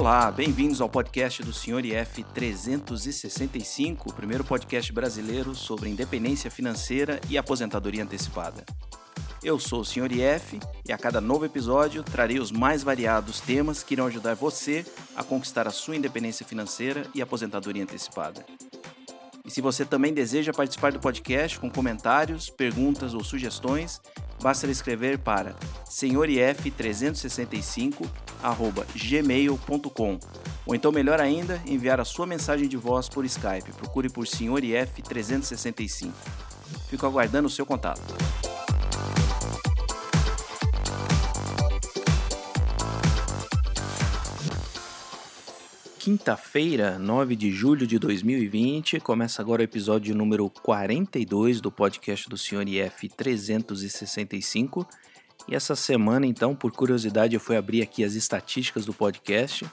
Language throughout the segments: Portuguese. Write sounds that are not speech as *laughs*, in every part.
Olá, bem-vindos ao podcast do Sr. IF 365, o primeiro podcast brasileiro sobre independência financeira e aposentadoria antecipada. Eu sou o Sr. IF e a cada novo episódio trarei os mais variados temas que irão ajudar você a conquistar a sua independência financeira e aposentadoria antecipada. E se você também deseja participar do podcast com comentários, perguntas ou sugestões, basta escrever para senhorif365@gmail.com ou então melhor ainda, enviar a sua mensagem de voz por Skype. Procure por senhorif365. Fico aguardando o seu contato. Quinta-feira, 9 de julho de 2020, começa agora o episódio número 42 do podcast do Sr. IF 365. E essa semana, então, por curiosidade, eu fui abrir aqui as estatísticas do podcast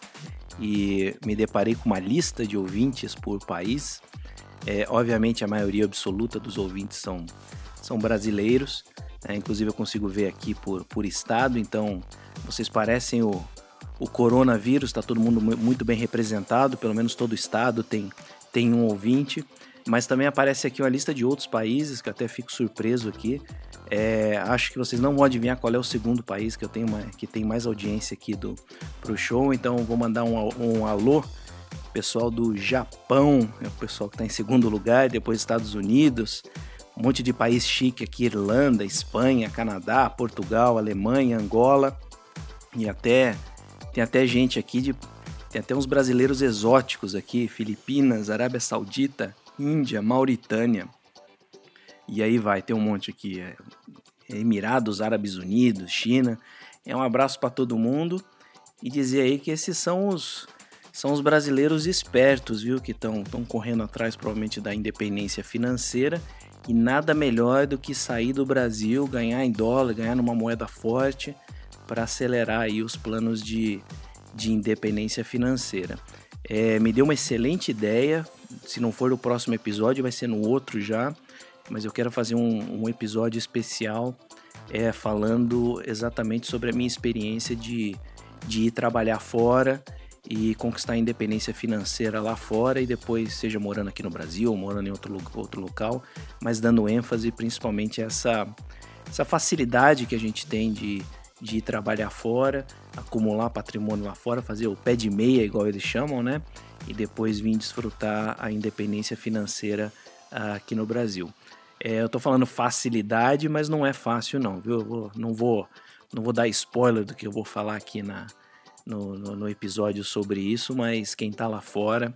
e me deparei com uma lista de ouvintes por país. É, obviamente, a maioria absoluta dos ouvintes são, são brasileiros, né? inclusive eu consigo ver aqui por, por estado, então vocês parecem o, o coronavírus, está todo mundo muito bem representado, pelo menos todo estado tem, tem um ouvinte. Mas também aparece aqui uma lista de outros países, que até fico surpreso aqui. É, acho que vocês não vão adivinhar qual é o segundo país que eu tenho uma, que tem mais audiência aqui do pro show, então vou mandar um, um alô pessoal do Japão, é o pessoal que está em segundo lugar, depois Estados Unidos, um monte de país chique aqui, Irlanda, Espanha, Canadá, Portugal, Alemanha, Angola e até tem até gente aqui de. Tem até uns brasileiros exóticos aqui: Filipinas, Arábia Saudita, Índia, Mauritânia. E aí vai, tem um monte aqui: é, Emirados Árabes Unidos, China. É um abraço para todo mundo e dizer aí que esses são os são os brasileiros espertos, viu, que estão correndo atrás provavelmente da independência financeira e nada melhor do que sair do Brasil, ganhar em dólar, ganhar numa moeda forte para acelerar aí os planos de, de independência financeira. É, me deu uma excelente ideia. Se não for o próximo episódio, vai ser no outro já. Mas eu quero fazer um, um episódio especial é, falando exatamente sobre a minha experiência de, de ir trabalhar fora e conquistar a independência financeira lá fora e depois, seja morando aqui no Brasil ou morando em outro, outro local, mas dando ênfase principalmente a essa, essa facilidade que a gente tem de de ir trabalhar fora, acumular patrimônio lá fora, fazer o pé de meia, igual eles chamam, né? E depois vir desfrutar a independência financeira uh, aqui no Brasil. É, eu tô falando facilidade, mas não é fácil não, viu? Vou, não vou não vou dar spoiler do que eu vou falar aqui na, no, no, no episódio sobre isso, mas quem tá lá fora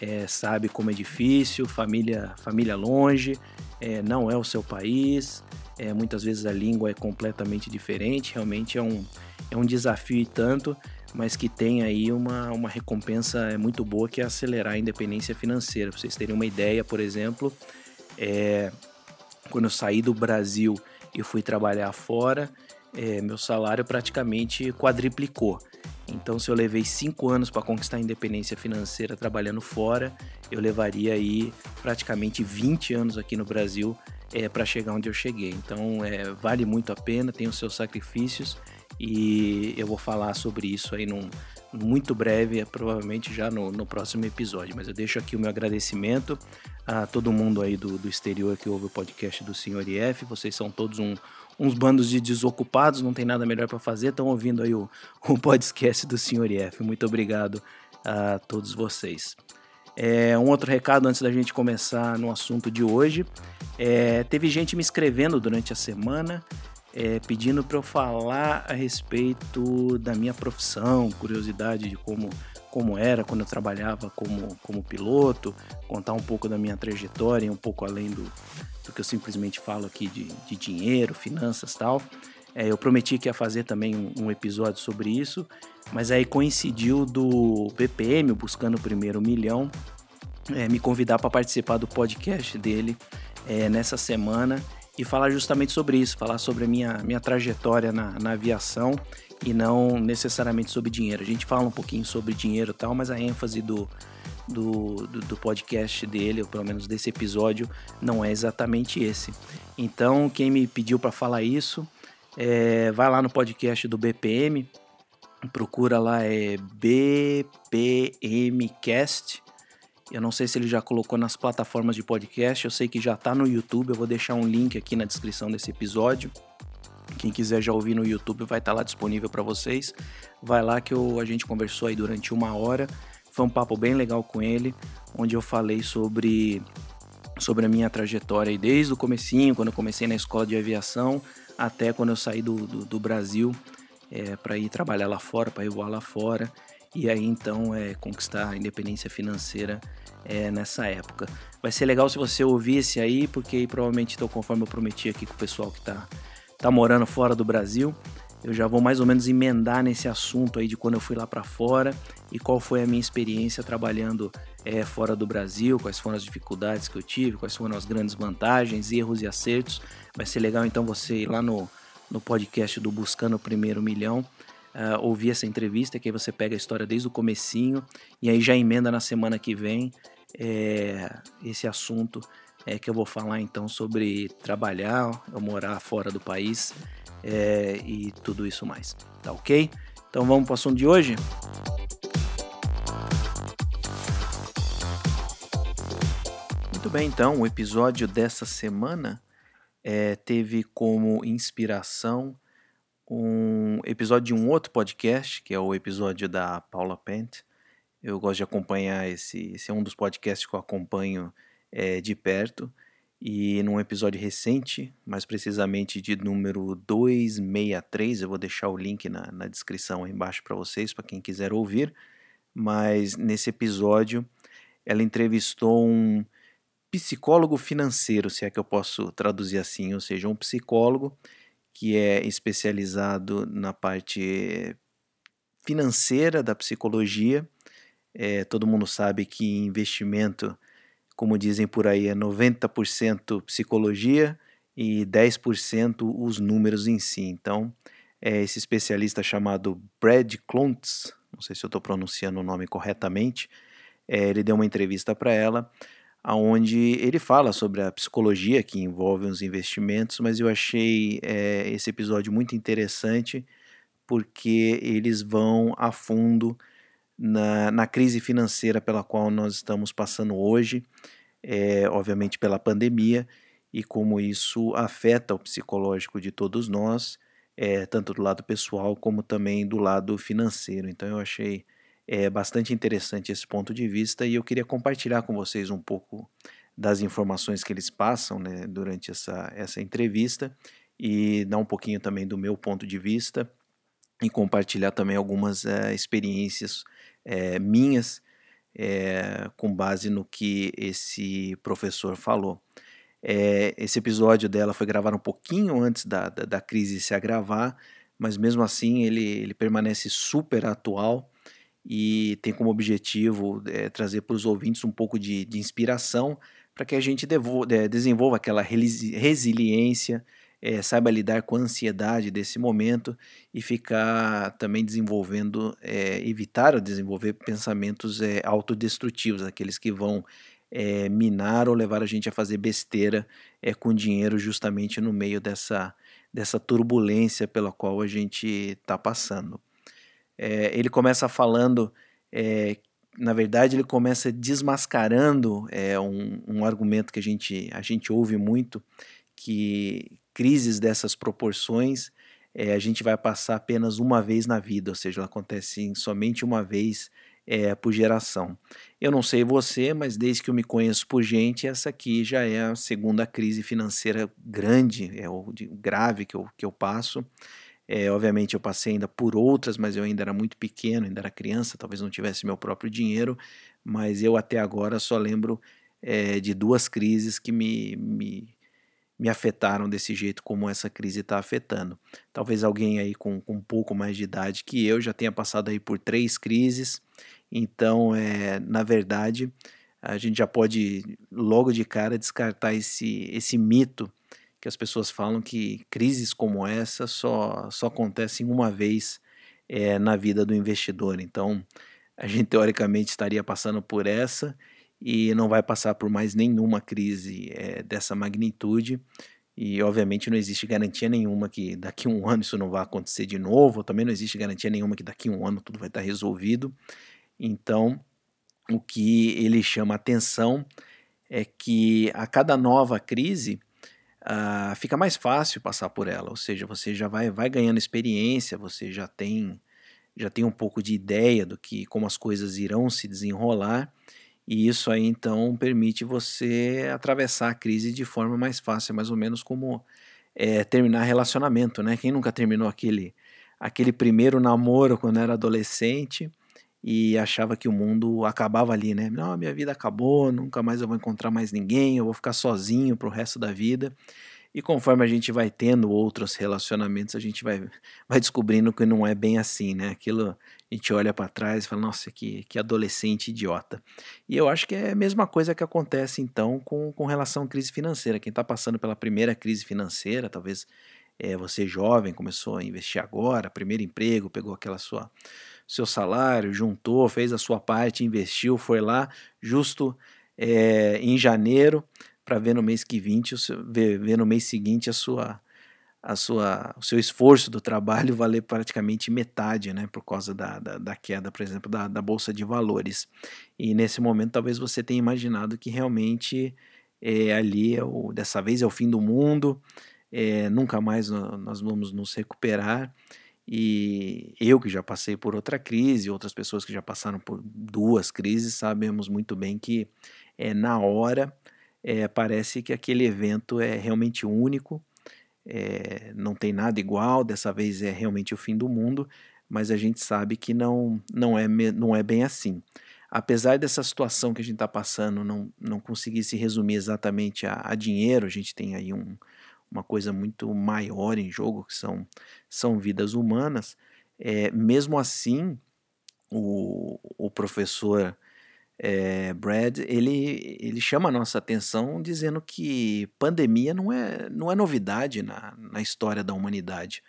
é, sabe como é difícil, família, família longe, é, não é o seu país, é, muitas vezes a língua é completamente diferente, realmente é um, é um desafio e tanto, mas que tem aí uma, uma recompensa é, muito boa que é acelerar a independência financeira. Para vocês terem uma ideia, por exemplo, é, quando eu saí do Brasil e fui trabalhar fora, é, meu salário praticamente quadriplicou. Então, se eu levei cinco anos para conquistar a independência financeira trabalhando fora, eu levaria aí praticamente 20 anos aqui no Brasil é, para chegar onde eu cheguei. Então é, vale muito a pena, tem os seus sacrifícios e eu vou falar sobre isso aí num, muito breve, provavelmente já no, no, próximo episódio. Mas eu deixo aqui o meu agradecimento a todo mundo aí do, do exterior que ouve o podcast do Senhor IF. Vocês são todos um, uns bandos de desocupados, não tem nada melhor para fazer, estão ouvindo aí o, o podcast do Senhor IF. Muito obrigado a todos vocês. É, um outro recado antes da gente começar no assunto de hoje. É, teve gente me escrevendo durante a semana é, pedindo para eu falar a respeito da minha profissão, curiosidade de como, como era quando eu trabalhava como, como piloto, contar um pouco da minha trajetória, um pouco além do, do que eu simplesmente falo aqui de, de dinheiro, finanças tal. É, eu prometi que ia fazer também um, um, episódio sobre isso, mas aí coincidiu do BPM, Buscando o Primeiro Milhão, é, me convidar para participar do podcast dele é, nessa semana e falar justamente sobre isso, falar sobre a minha, minha trajetória na, na aviação e não necessariamente sobre dinheiro. A gente fala um pouquinho sobre dinheiro e tal, mas a ênfase do, do, do, do, podcast dele, ou pelo menos desse episódio, não é exatamente esse. Então, quem me pediu para falar isso, é, vai lá no podcast do BPM, Procura lá, é BPMcast. Eu não sei se ele já colocou nas plataformas de podcast, eu sei que já está no YouTube, eu vou deixar um link aqui na descrição desse episódio. Quem quiser já ouvir no YouTube vai estar tá lá disponível para vocês. Vai lá que eu, a gente conversou aí durante uma hora. Foi um papo bem legal com ele, onde eu falei sobre sobre a minha trajetória aí desde o comecinho, quando eu comecei na escola de aviação, até quando eu saí do, do, do Brasil é, para ir trabalhar lá fora, para ir voar lá fora, e aí então é, conquistar a independência financeira é, nessa época. Vai ser legal se você ouvisse aí, porque provavelmente, então, conforme eu prometi aqui com o pessoal que está tá morando fora do Brasil, eu já vou mais ou menos emendar nesse assunto aí de quando eu fui lá para fora e qual foi a minha experiência trabalhando é, fora do Brasil, quais foram as dificuldades que eu tive, quais foram as grandes vantagens, erros e acertos. Vai ser legal então você ir lá no, no podcast do Buscando o Primeiro Milhão, uh, ouvir essa entrevista, que aí você pega a história desde o comecinho e aí já emenda na semana que vem é, esse assunto é, que eu vou falar então sobre trabalhar, eu morar fora do país é, e tudo isso mais. Tá ok? Então vamos para o assunto de hoje? Muito bem, então, o episódio dessa semana é, teve como inspiração um episódio de um outro podcast, que é o episódio da Paula Pent. Eu gosto de acompanhar esse, esse é um dos podcasts que eu acompanho é, de perto. E num episódio recente, mais precisamente de número 263, eu vou deixar o link na, na descrição aí embaixo para vocês, para quem quiser ouvir. Mas nesse episódio, ela entrevistou um psicólogo financeiro, se é que eu posso traduzir assim, ou seja, um psicólogo que é especializado na parte financeira da psicologia. É, todo mundo sabe que investimento como dizem por aí, é 90% psicologia e 10% os números em si. Então, é esse especialista chamado Brad Klontz, não sei se eu estou pronunciando o nome corretamente, é, ele deu uma entrevista para ela, onde ele fala sobre a psicologia que envolve os investimentos, mas eu achei é, esse episódio muito interessante porque eles vão a fundo na, na crise financeira pela qual nós estamos passando hoje, é, obviamente pela pandemia, e como isso afeta o psicológico de todos nós, é, tanto do lado pessoal como também do lado financeiro. Então eu achei é, bastante interessante esse ponto de vista e eu queria compartilhar com vocês um pouco das informações que eles passam né, durante essa, essa entrevista e dar um pouquinho também do meu ponto de vista e compartilhar também algumas é, experiências é, minhas é, com base no que esse professor falou. É, esse episódio dela foi gravado um pouquinho antes da, da, da crise se agravar, mas mesmo assim ele, ele permanece super atual e tem como objetivo é, trazer para os ouvintes um pouco de, de inspiração para que a gente devo, desenvolva aquela resiliência é, saiba lidar com a ansiedade desse momento e ficar também desenvolvendo, é, evitar desenvolver pensamentos é, autodestrutivos, aqueles que vão é, minar ou levar a gente a fazer besteira é, com dinheiro justamente no meio dessa, dessa turbulência pela qual a gente está passando. Ele começa falando na verdade, ele começa desmascarando um, um, argumento que a gente, a gente ouve muito, que, crises dessas proporções é, a gente vai passar apenas uma vez na vida, ou seja, ela acontece somente uma vez é, por geração. Eu não sei você, mas desde que eu me conheço por gente, essa aqui já é a segunda crise financeira grande, é o grave que eu, que eu passo. É, obviamente eu passei ainda por outras, mas eu ainda era muito pequeno, ainda era criança, talvez não tivesse meu próprio dinheiro, mas eu até agora só lembro é, de duas crises que me, me me afetaram desse jeito como essa crise está afetando. Talvez alguém aí com, com, um pouco mais de idade que eu já tenha passado aí por três crises, então, é, na verdade, a gente já pode logo de cara descartar esse, esse mito que as pessoas falam que crises como essa só, só acontecem uma vez é, na vida do investidor. Então, a gente *laughs* teoricamente estaria passando por essa e não vai passar por mais nenhuma crise é, dessa magnitude. E obviamente não existe garantia nenhuma que daqui a um ano isso não vai acontecer de novo, também não existe garantia nenhuma que daqui a um ano tudo vai estar resolvido. Então, o que ele chama atenção é que a cada nova crise uh, fica mais fácil passar por ela, ou seja, você já vai, vai ganhando experiência, você já tem já tem um pouco de ideia do que como as coisas irão se desenrolar e isso aí então permite você atravessar a crise de forma mais fácil, mais ou menos como é, terminar relacionamento, né? Quem nunca terminou aquele aquele primeiro namoro quando era adolescente e achava que o mundo acabava ali, né? Não, minha vida acabou, nunca mais eu vou encontrar mais ninguém, eu vou ficar sozinho pro resto da vida. E conforme a gente vai tendo outros relacionamentos, a gente vai, vai descobrindo que não é bem assim, né? Aquilo a gente olha para trás e fala, nossa, que, que adolescente idiota. E eu acho que é a mesma coisa que acontece então com, com relação à crise financeira. Quem está passando pela primeira crise financeira, talvez é, você jovem, começou a investir agora, primeiro emprego, pegou aquela sua seu salário, juntou, fez a sua parte, investiu, foi lá justo é, em janeiro para ver no mês que 20, ver, ver no mês seguinte a sua a sua, o seu esforço do trabalho *laughs* valer praticamente metade, né, por causa da, da, da queda, por exemplo, da, da, Bolsa de Valores. E nesse momento talvez você tenha imaginado que realmente é, ali, é o, dessa vez é o fim do mundo, é, nunca mais nós vamos nos recuperar. E eu que já passei por outra crise, outras pessoas que já passaram por duas crises, sabemos muito bem que é, na hora é, parece que aquele evento é realmente único, é, não tem nada igual, dessa vez é realmente o fim do mundo, mas a gente sabe que não, não, é, não é bem assim. Apesar dessa situação que a gente está passando não, não conseguir se resumir exatamente a, a dinheiro, a gente tem aí um, uma coisa muito maior em jogo, que são, são vidas humanas. É, mesmo assim, o, o professor é, Brad, ele, ele chama a nossa atenção dizendo que pandemia não é, não é novidade na, na história da humanidade.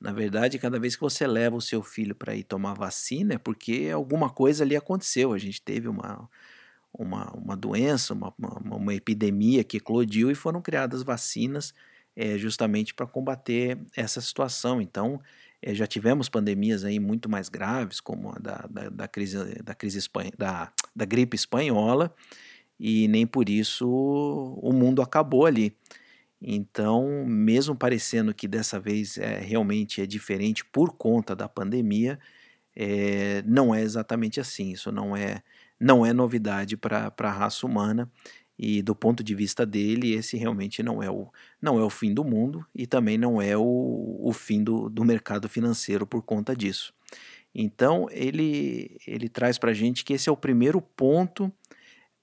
Na verdade, cada vez que você leva o seu filho para ir tomar vacina é porque alguma coisa ali aconteceu. A gente teve uma, uma, uma doença, uma, uma, uma epidemia que eclodiu e foram criadas vacinas é, justamente para combater essa situação. Então, é, já tivemos pandemias aí muito mais graves, como a da, da, da crise, da, crise espanha, da, da gripe espanhola, e nem por isso o mundo acabou ali. Então, mesmo parecendo que dessa vez é, realmente é diferente por conta da pandemia, é, não é exatamente assim. Isso não é, não é novidade para a raça humana e do ponto de vista dele, esse realmente não é o, não é o fim do mundo e também não é o, o fim do, do mercado financeiro por conta disso. Então, ele, ele traz para a gente que esse é o primeiro ponto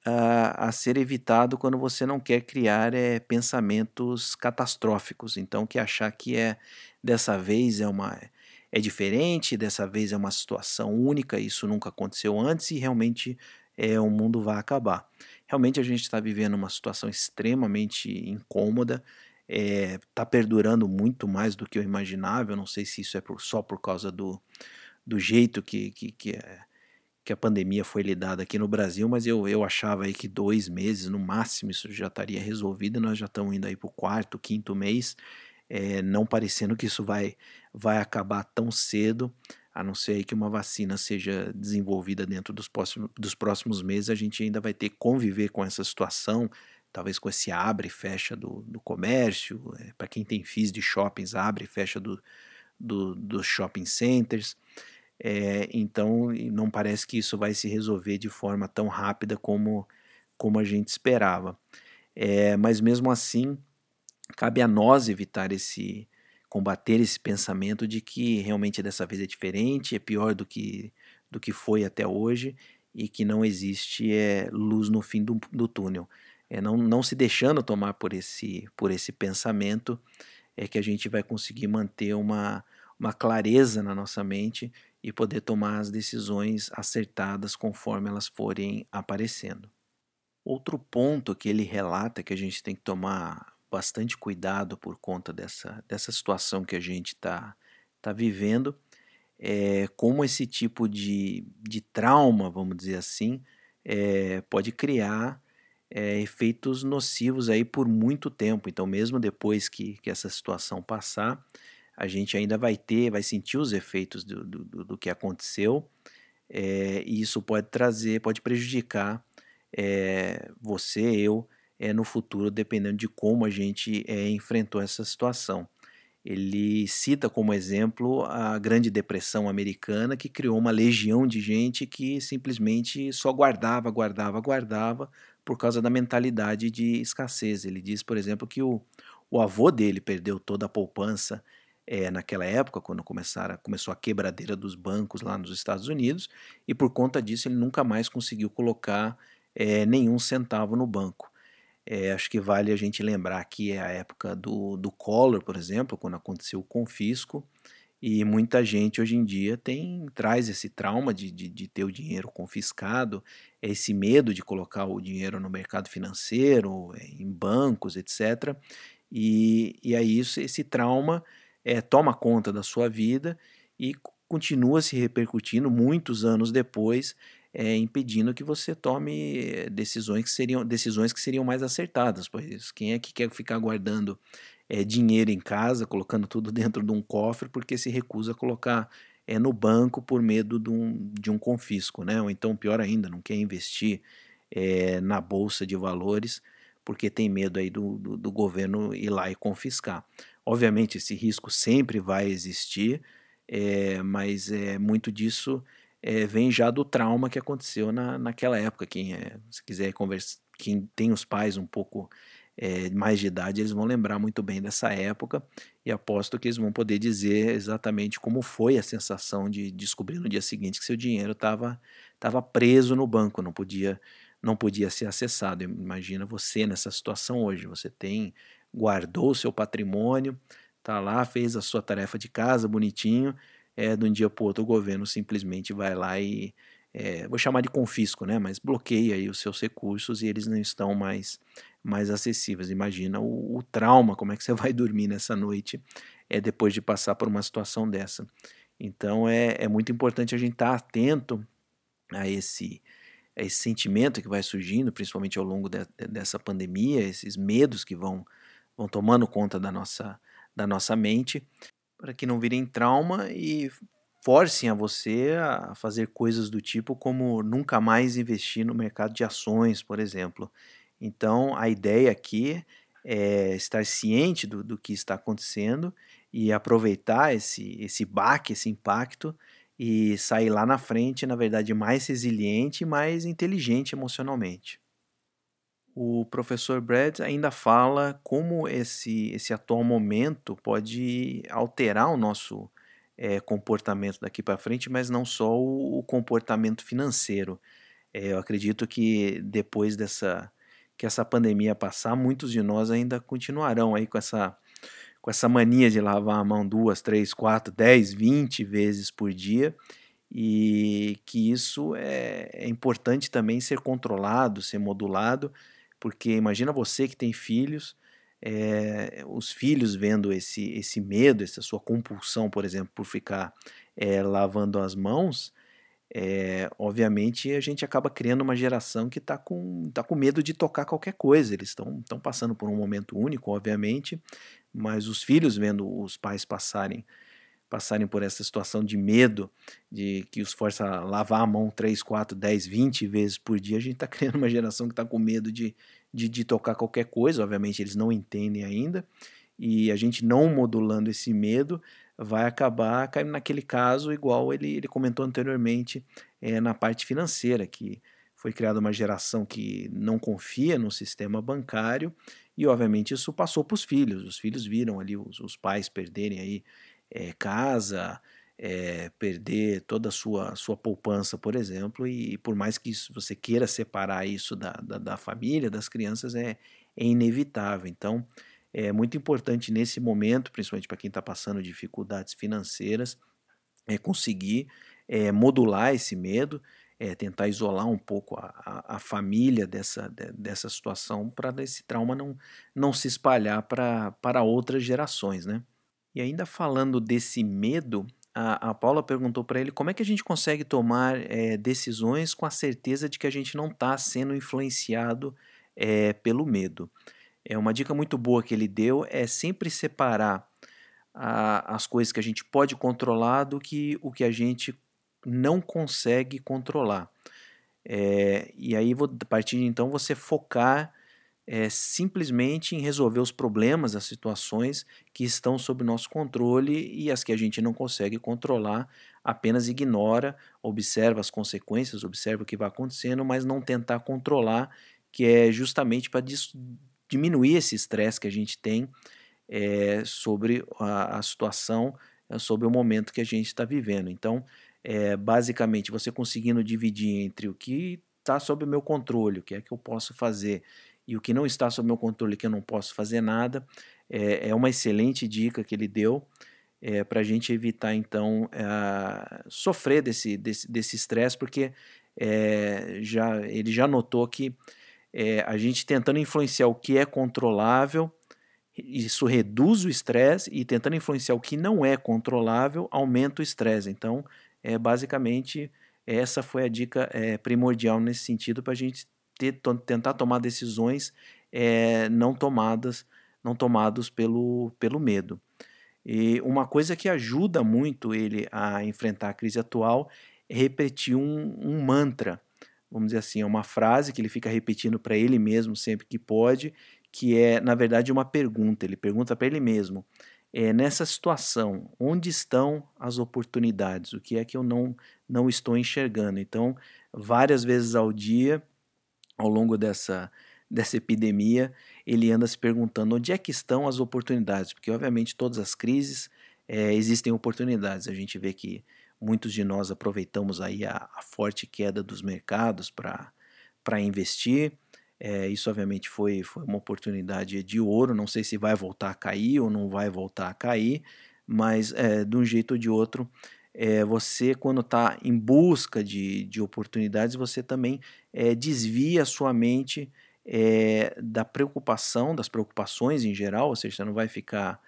uh, a ser evitado quando você não quer criar é, pensamentos catastróficos. Então, que achar que é dessa vez é uma é diferente, dessa vez é uma situação única, isso nunca aconteceu antes e realmente é, o mundo vai acabar. Realmente a gente está vivendo uma situação extremamente incômoda, está eh, é, perdurando muito mais do que eu imaginava. Eu não sei se isso é por, só por causa do, do jeito que, que, que, é, que, a pandemia foi lidada aqui no Brasil, mas eu, eu achava aí que dois meses, no máximo, isso já estaria resolvido. Nós já estamos indo aí para o quarto, quinto mês, é, não parecendo que isso vai, vai acabar tão cedo a não ser que uma vacina seja desenvolvida dentro dos próximos, dos próximos meses, a gente ainda vai ter que conviver com essa situação, talvez com esse abre e fecha do, do comércio, é, para quem tem FIIs de shoppings, abre e fecha do, do, dos shopping centers. É, então, não parece que isso vai se resolver de forma tão rápida como, como a gente esperava. É, mas mesmo assim, cabe a nós evitar esse, combater esse pensamento de que realmente dessa vez é diferente, é pior do que, do que foi até hoje e que não existe é, luz no fim do, do túnel. É, não, não se deixando tomar por esse, por esse pensamento é que a gente vai conseguir manter uma, uma clareza na nossa mente e poder tomar as decisões acertadas conforme elas forem aparecendo. Outro ponto que ele relata que a gente tem que tomar bastante cuidado por conta dessa, dessa situação que a gente está tá vivendo, é, como esse tipo de, de trauma, vamos dizer assim, é, pode criar é, efeitos nocivos aí por muito tempo. Então, mesmo depois que, que essa situação passar, a gente ainda vai ter, vai sentir os efeitos do, do, do que aconteceu, e isso pode trazer, pode prejudicar você, eu, é, no futuro, dependendo de como a gente é, enfrentou essa situação. Ele cita como exemplo a Grande Depressão Americana, que criou uma legião de gente que simplesmente só guardava, guardava, guardava por causa da mentalidade de escassez. Ele diz, por exemplo, que o, o avô dele perdeu toda a poupança é, naquela época, quando começaram, começou a quebradeira dos bancos lá nos Estados Unidos, e por conta disso ele nunca mais conseguiu colocar é, nenhum centavo no banco. É, acho que vale a gente lembrar que é a época do, do Collor, por exemplo, quando aconteceu o confisco, e muita gente hoje em dia tem traz esse trauma de, de, de, ter o dinheiro confiscado, esse medo de colocar o dinheiro no mercado financeiro, é, em bancos, etc. E, e aí isso, esse trauma é, toma conta da sua vida e continua se repercutindo muitos anos depois é, impedindo que você tome decisões que seriam decisões que seriam mais acertadas, pois quem é que quer ficar guardando é, dinheiro em casa, colocando tudo *laughs* dentro de um cofre, porque se recusa a colocar é, no banco por medo de um, de um confisco, né? Ou então, pior ainda, não quer investir é, na bolsa de valores porque tem medo aí do, do, do governo ir lá e confiscar. Obviamente, esse risco sempre vai existir, é, mas é, muito disso é, vem já do trauma que aconteceu na, naquela época. Quem é, se quiser conversar, quem tem os pais um pouco é, mais de idade, eles vão lembrar muito bem dessa época e aposto que eles vão poder dizer exatamente como foi a sensação de descobrir no dia seguinte que seu dinheiro estava tava preso no banco, não podia não podia ser acessado. Imagina você nessa situação hoje. Você tem guardou o seu patrimônio, tá lá, fez a sua tarefa de casa bonitinho é, de um dia para o outro o governo simplesmente vai lá e, é, vou chamar de confisco, né, mas bloqueia aí os seus recursos e eles não estão mais, mais acessíveis. Imagina o, o trauma, como é que você *laughs* vai dormir nessa noite é, depois de passar por uma situação dessa. Então é, é muito importante a gente estar tá atento a esse, a esse sentimento que vai surgindo, principalmente ao longo de, dessa pandemia, esses medos que vão, vão tomando conta da nossa, da nossa mente, para que não virem trauma e forcem a você a fazer coisas do tipo como nunca mais investir no mercado de ações, por exemplo. Então, a ideia aqui é estar ciente do, do que está acontecendo e aproveitar esse, esse baque, esse impacto e sair lá na frente, na verdade, mais resiliente e mais inteligente emocionalmente. O professor Brad ainda fala como esse, esse atual momento pode alterar o nosso é, comportamento daqui para frente, mas não só o, o comportamento financeiro. É, eu acredito que depois dessa que essa pandemia passar, muitos de nós ainda continuarão aí com essa com essa mania de lavar a mão duas, três, quatro, dez, vinte vezes por dia e que isso é, é importante também ser controlado, ser modulado porque imagina você que tem filhos, é, os filhos vendo esse, esse medo, essa sua compulsão, por exemplo, por ficar é, lavando as mãos, é, obviamente a gente acaba criando uma geração que está com, tá com medo de tocar qualquer coisa. Eles estão passando por um momento único, obviamente, mas os filhos vendo os pais passarem passarem por essa situação de medo, de que os força a lavar a mão 3, 4, 10, 20 vezes por dia, a gente está *laughs* criando uma geração que está com medo de, de, de, tocar qualquer coisa, obviamente eles não entendem ainda, e a gente não modulando esse medo vai acabar caindo naquele caso, igual ele, ele comentou anteriormente é, na parte financeira, que foi criada uma geração que não confia no sistema bancário, e obviamente isso passou para os filhos, os filhos viram ali os, os pais perderem aí é, casa, é, perder toda a sua, sua poupança, por exemplo, e, por mais que isso, você queira separar isso da, da, da família, das crianças, é, é inevitável. Então, é muito importante nesse momento, principalmente para quem está passando dificuldades financeiras, é conseguir é, modular esse medo, é, tentar isolar um pouco a, a, a família dessa, de, dessa situação para esse trauma não, não se espalhar para outras gerações, né? E ainda falando desse medo, a, a Paula perguntou para ele como é que a gente consegue tomar é, decisões com a certeza de que a gente não está sendo influenciado é pelo medo. É uma dica muito boa que ele deu é sempre separar a, as coisas que a gente pode controlar do que o que a gente não consegue controlar. É, e aí, a partir de então, você focar é, simplesmente em resolver os problemas, as situações que estão sob nosso controle e as que a gente não consegue controlar, apenas ignora, observa as consequências, observa o que vai acontecendo, mas não tentar controlar, que é justamente para diminuir esse estresse que a gente tem é, sobre a, a situação, é, sobre o momento que a gente está vivendo. Então, é, basicamente, você conseguindo dividir entre o que está sob o meu controle, o que é que eu posso fazer, e o que não está sob meu controle, que eu não posso fazer nada, é, é uma excelente dica que ele deu é, para a gente evitar, então, é, sofrer desse estresse, desse porque é, já, ele já notou que é, a gente tentando influenciar o que é controlável, isso reduz o estresse e tentando influenciar o que não é controlável, aumenta o estresse. Então, é, basicamente, essa foi a dica é, primordial nesse sentido para a gente ter, tentar tomar decisões é, não tomadas, não tomados pelo, pelo medo. E uma coisa que ajuda muito ele a enfrentar a crise atual é repetir um, um mantra, vamos dizer assim, é uma frase que ele fica repetindo para ele mesmo sempre que pode, que é na verdade uma pergunta. Ele pergunta para ele mesmo: é, nessa situação, onde estão as oportunidades? O que é que eu não não estou enxergando? Então, várias vezes ao dia ao longo dessa, dessa epidemia, ele anda se perguntando onde é que estão as oportunidades, porque obviamente todas as crises é, existem oportunidades. A gente vê que muitos de nós aproveitamos aí a, a forte queda dos mercados para investir. É, isso obviamente foi, foi uma oportunidade de ouro. Não sei se vai voltar a cair ou não vai voltar a cair, mas é, de um jeito ou de outro é, você, quando está em busca de, de oportunidades, você também é, desvia a sua mente é, da preocupação, das preocupações em geral, ou seja, você não vai ficar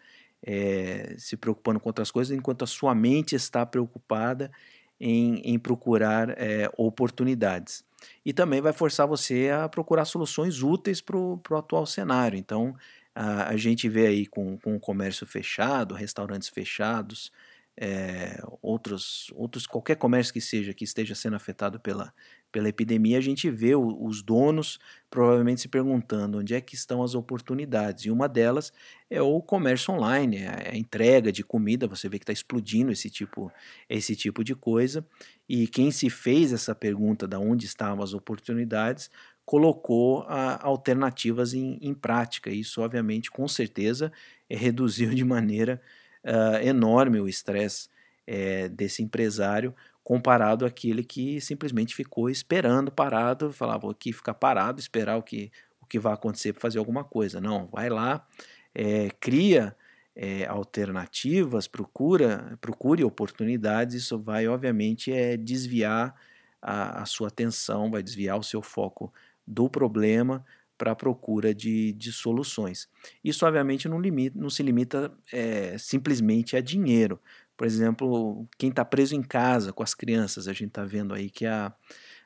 se preocupando com outras coisas enquanto a sua mente está preocupada em, em procurar oportunidades. E também vai forçar você a procurar soluções úteis para o atual cenário. Então, a, a gente vê aí com, com o comércio fechado, restaurantes fechados, é, outros, outros, qualquer comércio que seja que esteja sendo afetado pela, pela epidemia, a gente vê o, os donos provavelmente se perguntando onde é que estão as oportunidades. E uma delas é o comércio online, é a entrega de comida. Você vê que está explodindo esse tipo, esse tipo de coisa. E quem se fez essa pergunta de onde estavam as oportunidades colocou a, alternativas em, em prática. Isso, obviamente, com certeza, reduziu de maneira uh, enorme o estresse é, desse empresário comparado àquele que simplesmente ficou esperando, parado, falava aqui ficar parado, esperar o que, o que vai acontecer para fazer alguma coisa. Não, vai lá, é, cria é, alternativas, procura, procure oportunidades, isso vai obviamente é, desviar a, a sua atenção, vai desviar o seu foco do problema para a procura de, de soluções. Isso, obviamente, não, limita, não se limita é, simplesmente a dinheiro. Por exemplo, quem está preso em casa com as crianças, a gente está vendo aí que a,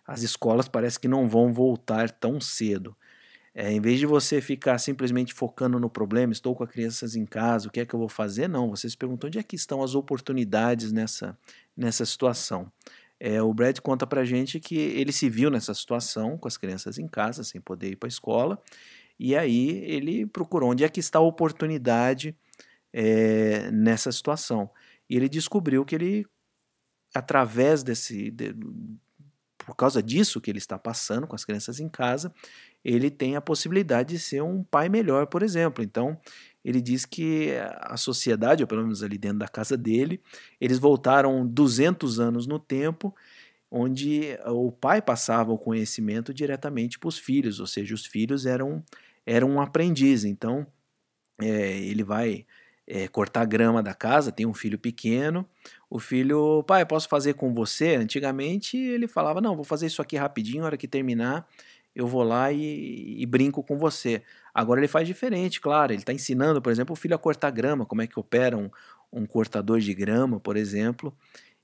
as escolas parece que não vão voltar tão cedo. É, em vez de você ficar simplesmente focando no problema, estou com as crianças em casa, o que é que eu vou fazer? Não, você se perguntou onde é que estão as oportunidades nessa, nessa situação. É, o Brad conta pra gente que ele se viu nessa situação, com as crianças em casa, sem poder ir para a escola, e aí ele procurou onde é que está a oportunidade é, nessa situação. E ele descobriu que ele, através desse. De, por causa disso que ele está passando com as crianças em casa, ele tem a possibilidade de ser um pai melhor, por exemplo. Então, ele diz que a sociedade, ou pelo menos ali dentro da casa dele, eles voltaram 200 anos no tempo, onde o pai passava o conhecimento diretamente para os filhos, ou seja, os filhos eram, eram um aprendiz. Então, é, ele vai é, cortar grama da casa, tem um filho pequeno, o filho, pai, posso fazer com você? Antigamente ele falava, não, vou fazer isso aqui rapidinho, na hora que terminar eu vou lá e, e, brinco com você. Agora ele faz diferente, claro. Ele está ensinando, por exemplo, o filho a cortar grama, como é que opera um, um cortador de grama, por exemplo.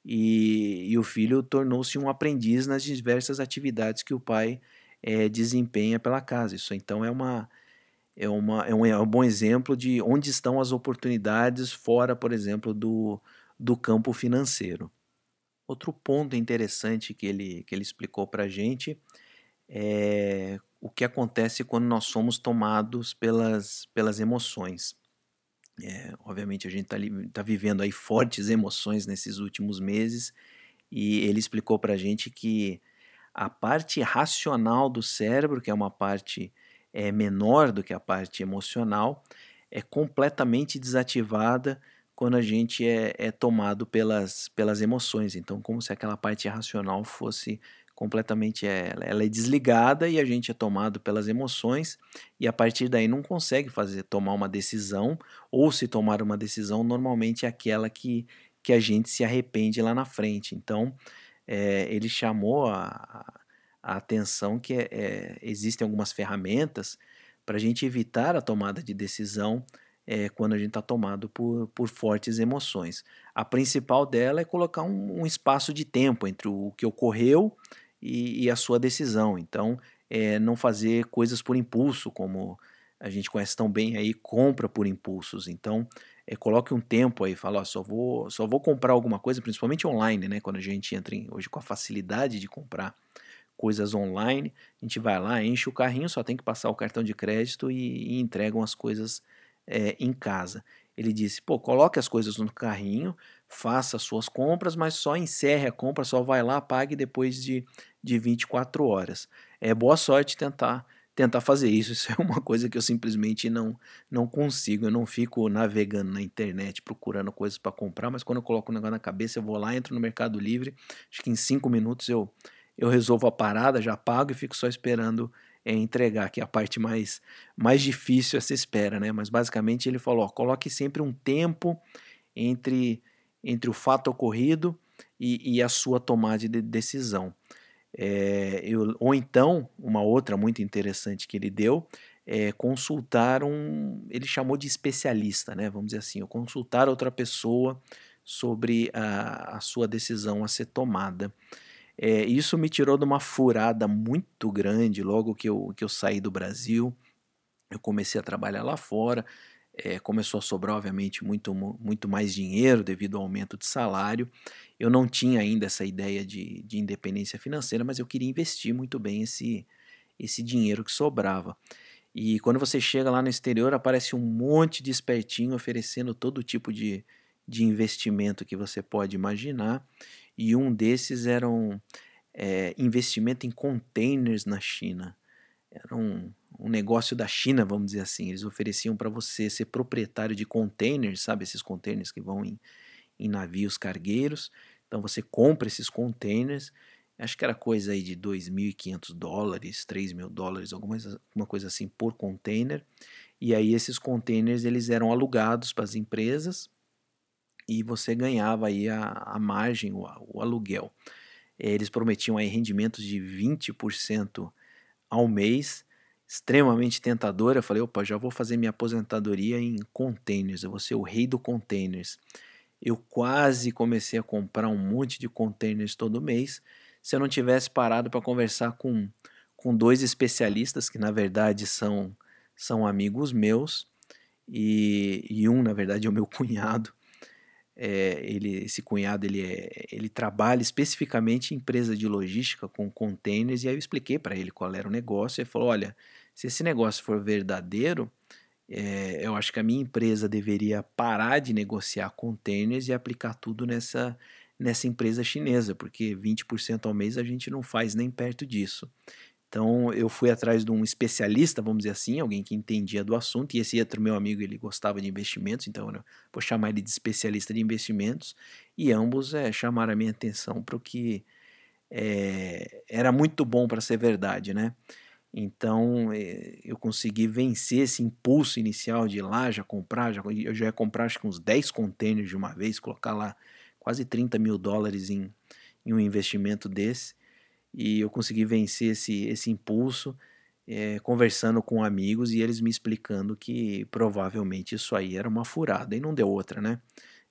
E, e o filho tornou-se um aprendiz nas diversas atividades que o pai é, desempenha pela casa. Isso então é uma é, uma, é, um, é um bom exemplo de onde estão as oportunidades fora, por exemplo, do, do campo financeiro. Outro ponto interessante que ele, que ele explicou para a gente é o que acontece quando nós somos tomados pelas, pelas emoções. É, obviamente a gente está tá vivendo aí fortes emoções nesses últimos meses e ele explicou para a gente que a parte racional do cérebro, que é uma parte é, menor do que a parte emocional, é completamente desativada quando a gente é, é tomado pelas, pelas emoções. Então, como se aquela parte racional fosse completamente é, ela é desligada e a gente é tomado pelas emoções e a partir daí não consegue fazer tomar uma decisão ou se tomar uma decisão normalmente é aquela que, que a gente se arrepende lá na frente então é, ele chamou a, a atenção que é, é, existem algumas ferramentas para a gente evitar a tomada de decisão é, quando a gente está tomado por, por fortes emoções. A principal dela é colocar um, um espaço de tempo entre o que ocorreu e, e a sua decisão. Então, é, não fazer coisas por impulso, como a gente conhece tão bem aí, compra por impulsos. Então, é, coloque um tempo aí, fala, ó, só vou, só vou comprar alguma coisa, principalmente online, né? Quando a gente entra em, hoje com a facilidade de comprar coisas online, a gente vai lá, enche o carrinho, só tem que passar o cartão de crédito e, e entregam as coisas é, em casa. Ele disse: pô, coloque as coisas no carrinho, faça as suas compras, mas só encerre a compra, só vai lá, pague depois de, de 24 horas. É boa sorte tentar tentar fazer isso. *laughs* Isso é uma coisa que eu simplesmente não não consigo. Eu não fico navegando na internet procurando coisas para comprar, mas quando eu coloco o negócio na cabeça, eu vou lá, entro no Mercado Livre, acho que em cinco minutos eu eu resolvo a parada, já pago e fico só esperando é, entregar, que é a parte mais, mais difícil essa espera, né? Mas basicamente ele falou: ó, coloque sempre um tempo entre, entre o fato ocorrido e, e a sua tomada de decisão. É, eu, ou então, uma outra muito interessante que ele deu é consultar um. Ele chamou de especialista, né? Vamos dizer assim, ou consultar outra pessoa sobre a, a sua decisão a ser tomada. É, isso me tirou de uma furada muito grande logo que eu, que eu saí do Brasil. Eu comecei a trabalhar lá fora. É, começou a sobrar, obviamente, muito, muito mais dinheiro devido ao aumento de salário. Eu não tinha ainda essa ideia de, de independência financeira, mas eu queria investir muito bem esse, esse dinheiro que sobrava. E quando você chega lá no exterior, aparece um monte de espertinho oferecendo todo tipo de, de investimento que você pode imaginar e um desses era um é, investimento em containers na China. Era um, um negócio da China, vamos dizer assim. Eles ofereciam para você ser proprietário de containers, sabe? Esses containers que vão em, em navios cargueiros. Então você compra esses containers, acho que era coisa aí de 2.500 dólares, 3 mil dólares, alguma, alguma coisa assim por container. E aí esses containers eles eram alugados para as empresas e você ganhava aí a, a margem, o, o aluguel. Eles prometiam aí rendimentos de 20% ao mês, extremamente tentador. Eu falei, opa, já vou fazer minha aposentadoria em containers, eu vou ser o rei do containers. Eu quase comecei a comprar um monte de containers todo mês, se eu não tivesse parado para conversar com, com dois especialistas, que na verdade são, são amigos meus, e, e um, na verdade, é o meu cunhado, é, ele, esse cunhado ele, é, ele trabalha especificamente em empresa de logística com containers e aí eu expliquei para ele qual era o negócio e ele falou olha se esse negócio for verdadeiro é, eu acho que a minha empresa deveria parar de negociar containers e aplicar tudo nessa nessa empresa chinesa porque 20% ao mês a gente não faz nem perto disso então eu fui atrás de um especialista, vamos dizer assim, alguém que entendia do assunto, e esse outro meu amigo ele gostava de investimentos, então eu vou chamar ele de especialista de investimentos, e ambos é, chamaram a minha atenção para o que é, era muito bom para ser verdade, né? Então é, eu consegui vencer esse impulso inicial de ir lá já comprar, já, eu já ia comprar acho que uns 10 containers de uma vez, colocar lá quase 30 mil dólares em, em um investimento desse e eu consegui vencer esse, esse impulso é, conversando com amigos e eles me explicando que provavelmente isso aí era uma furada e não deu outra, né?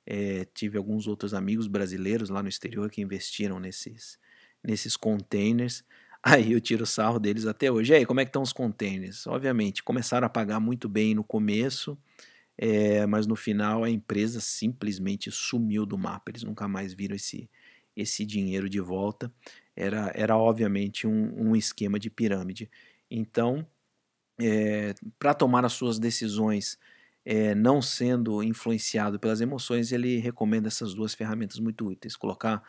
É, tive alguns outros amigos brasileiros lá no exterior que investiram nesses, nesses containers. Aí eu tiro sarro deles até hoje. E aí, como é que estão os containers? Obviamente, começaram a pagar muito bem no começo, é, mas no final a empresa simplesmente sumiu do mapa. Eles nunca mais viram esse, esse dinheiro de volta. Era, era obviamente um, um esquema de pirâmide. Então, é, para tomar as suas decisões é, não sendo influenciado pelas emoções, ele recomenda essas duas ferramentas muito úteis. Colocar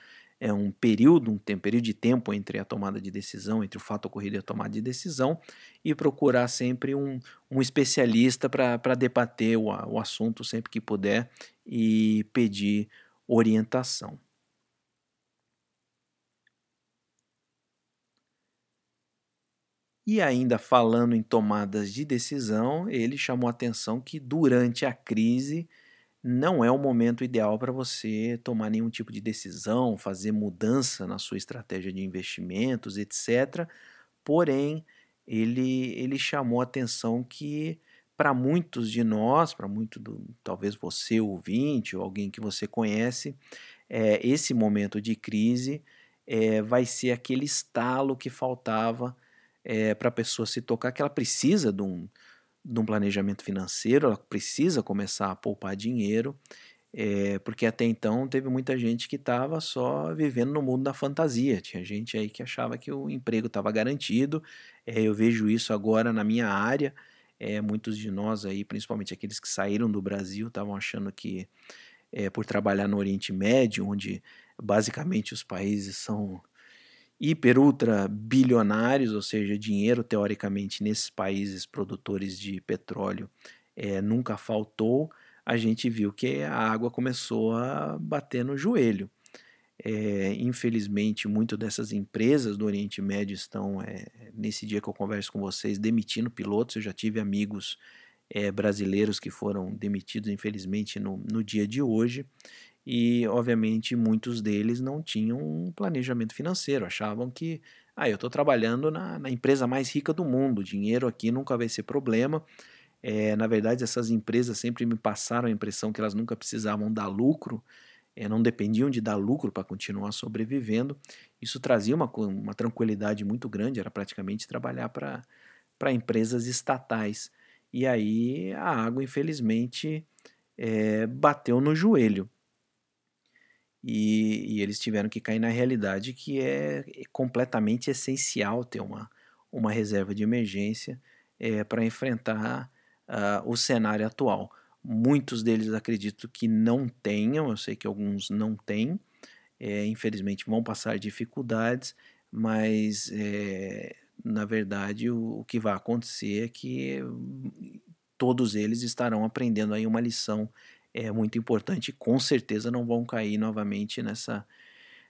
é, um período, um, tempo, período de tempo entre a tomada de decisão, entre o fato ocorrido e a tomada de decisão, e procurar sempre um, um especialista para debater o, o assunto sempre que puder e pedir orientação. E ainda falando em tomadas de decisão, ele chamou a atenção que durante a crise não é o momento ideal para você tomar nenhum tipo de decisão, fazer mudança na sua estratégia de investimentos, etc. Porém, ele, ele chamou a atenção que para muitos de nós, para muito do, talvez você ouvinte ou alguém que você conhece, é, esse momento de crise é, vai ser aquele estalo que faltava é, para a pessoa se tocar que ela precisa de um, de um planejamento financeiro, ela precisa começar a poupar dinheiro, é, porque até então teve muita gente que estava só vivendo no mundo da fantasia. Tinha gente aí que achava que o emprego estava garantido. É, eu vejo isso agora na minha área. É, muitos de nós aí, principalmente aqueles que saíram do Brasil, estavam achando que por trabalhar no Oriente Médio, onde basicamente os países são hiper ultra bilionários, ou seja, dinheiro teoricamente nesses países produtores de petróleo é, nunca faltou, a gente viu que a água começou a bater no joelho. É, infelizmente, muitas dessas empresas do Oriente Médio estão, é, nesse dia que eu converso com vocês, demitindo pilotos. Eu já tive amigos é, brasileiros que foram demitidos, infelizmente, no, no dia de hoje e obviamente muitos deles não tinham um planejamento financeiro, achavam que ah, eu estou trabalhando na, na, empresa mais rica do mundo, dinheiro aqui nunca vai ser problema. É, na verdade, essas empresas sempre me passaram a impressão que elas nunca precisavam dar lucro, é, não dependiam de dar lucro para continuar sobrevivendo. Isso trazia uma, uma tranquilidade muito grande, era praticamente trabalhar para empresas estatais. E aí a água, infelizmente, é, bateu no joelho. E, e, eles tiveram que cair na realidade que é completamente essencial ter uma, uma reserva de emergência é, para enfrentar uh, o cenário atual. Muitos deles acredito que não tenham, eu sei que alguns não têm, é, infelizmente vão passar dificuldades, mas é, na verdade o, o que vai acontecer é que todos eles estarão aprendendo aí uma lição é muito importante com certeza não vão cair novamente nessa,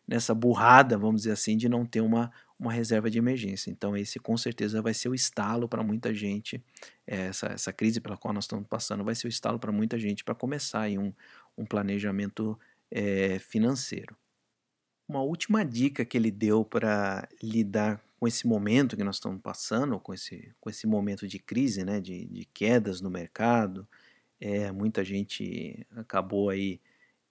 nessa burrada, vamos dizer assim, de não ter uma, uma reserva de emergência. Então, esse com certeza vai ser o estalo para muita gente. É, essa, essa crise pela qual nós estamos passando vai ser o estalo para muita gente para começar aí um, um planejamento é, financeiro. Uma última dica que ele deu para lidar com esse momento que nós estamos passando, com esse, com esse momento de crise, né, de, de quedas no mercado, é, muita gente acabou aí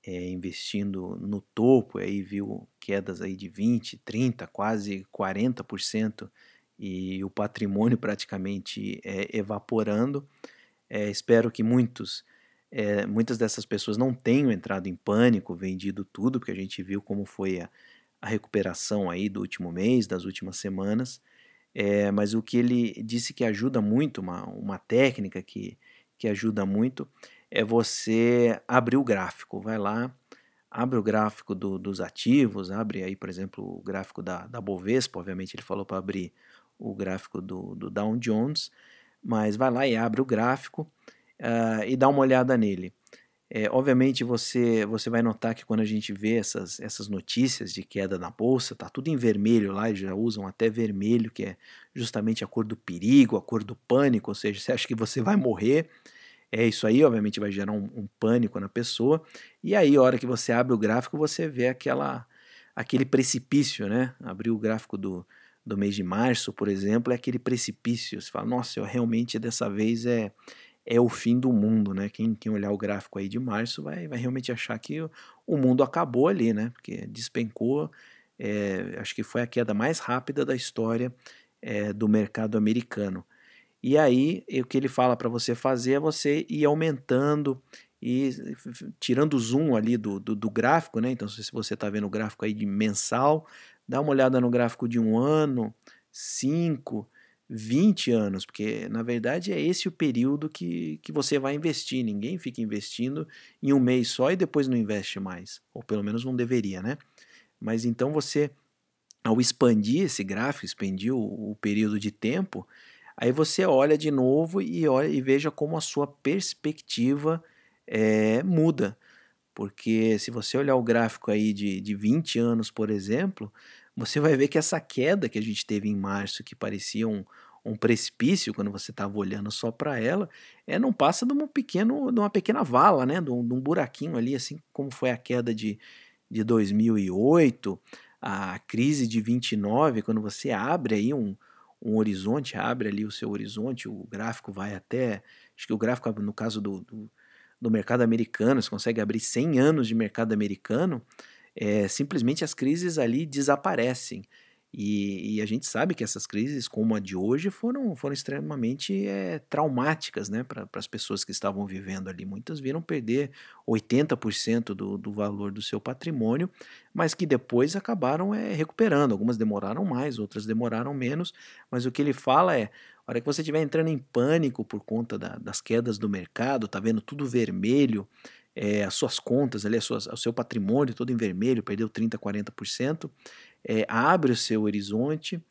é, investindo no topo, aí viu quedas aí de 20, 30, quase 40% e o patrimônio praticamente é, evaporando. É, espero que muitos, é, muitas dessas pessoas não tenham entrado em pânico, vendido tudo, porque a gente viu como foi a, a recuperação aí do último mês, das últimas semanas. Mas o que ele disse que ajuda muito, uma, uma técnica que que ajuda muito, é você abrir o gráfico. Vai lá, abre o gráfico do, dos ativos, abre aí, por exemplo, o gráfico da, da Bovespa, obviamente ele falou para abrir o gráfico do, do Dow Jones, mas vai lá e abre o gráfico uh, e dá uma olhada nele. É, obviamente você, você vai notar que quando a gente vê essas, essas notícias de queda na bolsa, tá tudo em vermelho lá, já usam até vermelho, que é justamente a cor do perigo, a cor do pânico, ou seja, *laughs* você acha que você vai morrer, é isso aí, obviamente vai gerar um, um pânico na pessoa, e aí a hora que você abre o gráfico, você vê aquela, aquele precipício, né? Abrir o gráfico do, do mês de março, por exemplo, é aquele precipício, você fala, nossa, eu realmente dessa vez é é o fim do mundo, né? Quem, quem olhar o gráfico aí de março vai, vai realmente achar que o, mundo acabou ali, né? Porque despencou é, acho que foi a queda mais rápida da história é, do mercado americano. E aí, o que ele fala para você fazer é você ir aumentando e tirando o zoom ali do, do, do gráfico, né? Então, se você está vendo o gráfico aí de mensal, dá uma olhada no gráfico de um ano, cinco, 20 anos, porque na verdade é esse o período que, que você vai investir. Ninguém fica investindo em um mês só e depois não investe mais, ou pelo menos não deveria, né? Mas então você, ao expandir esse gráfico, expandir o, o período de tempo, aí você olha de novo e, olha, e veja como a sua perspectiva é, muda. Porque se você olhar o gráfico aí de, de 20 anos, por exemplo, você vai ver que essa queda que a gente teve em março, que parecia um, um precipício quando você estava olhando só para ela, é não passa de, um pequeno, de uma pequena vala, né? De um, de um, buraquinho ali, assim como foi a queda de, de 2008, a crise de 29, quando você abre aí um, um horizonte, abre ali o seu horizonte, o gráfico vai até, acho que o gráfico no caso do, do, do mercado americano, você consegue abrir 100 anos de mercado americano, é, simplesmente as crises ali desaparecem. E, e, a gente sabe que essas crises, como a de hoje, foram, foram extremamente é, traumáticas né, para as pessoas que estavam vivendo ali. Muitas viram perder 80% do, do valor do seu patrimônio, mas que depois acabaram é, recuperando. Algumas demoraram mais, outras demoraram menos, mas o que ele fala é: a hora que você estiver entrando em pânico por conta da, das quedas do mercado, tá vendo tudo vermelho, é, as suas contas, ali, suas, o seu patrimônio todo em vermelho, perdeu 30%, 40%, é, abre o seu horizonte,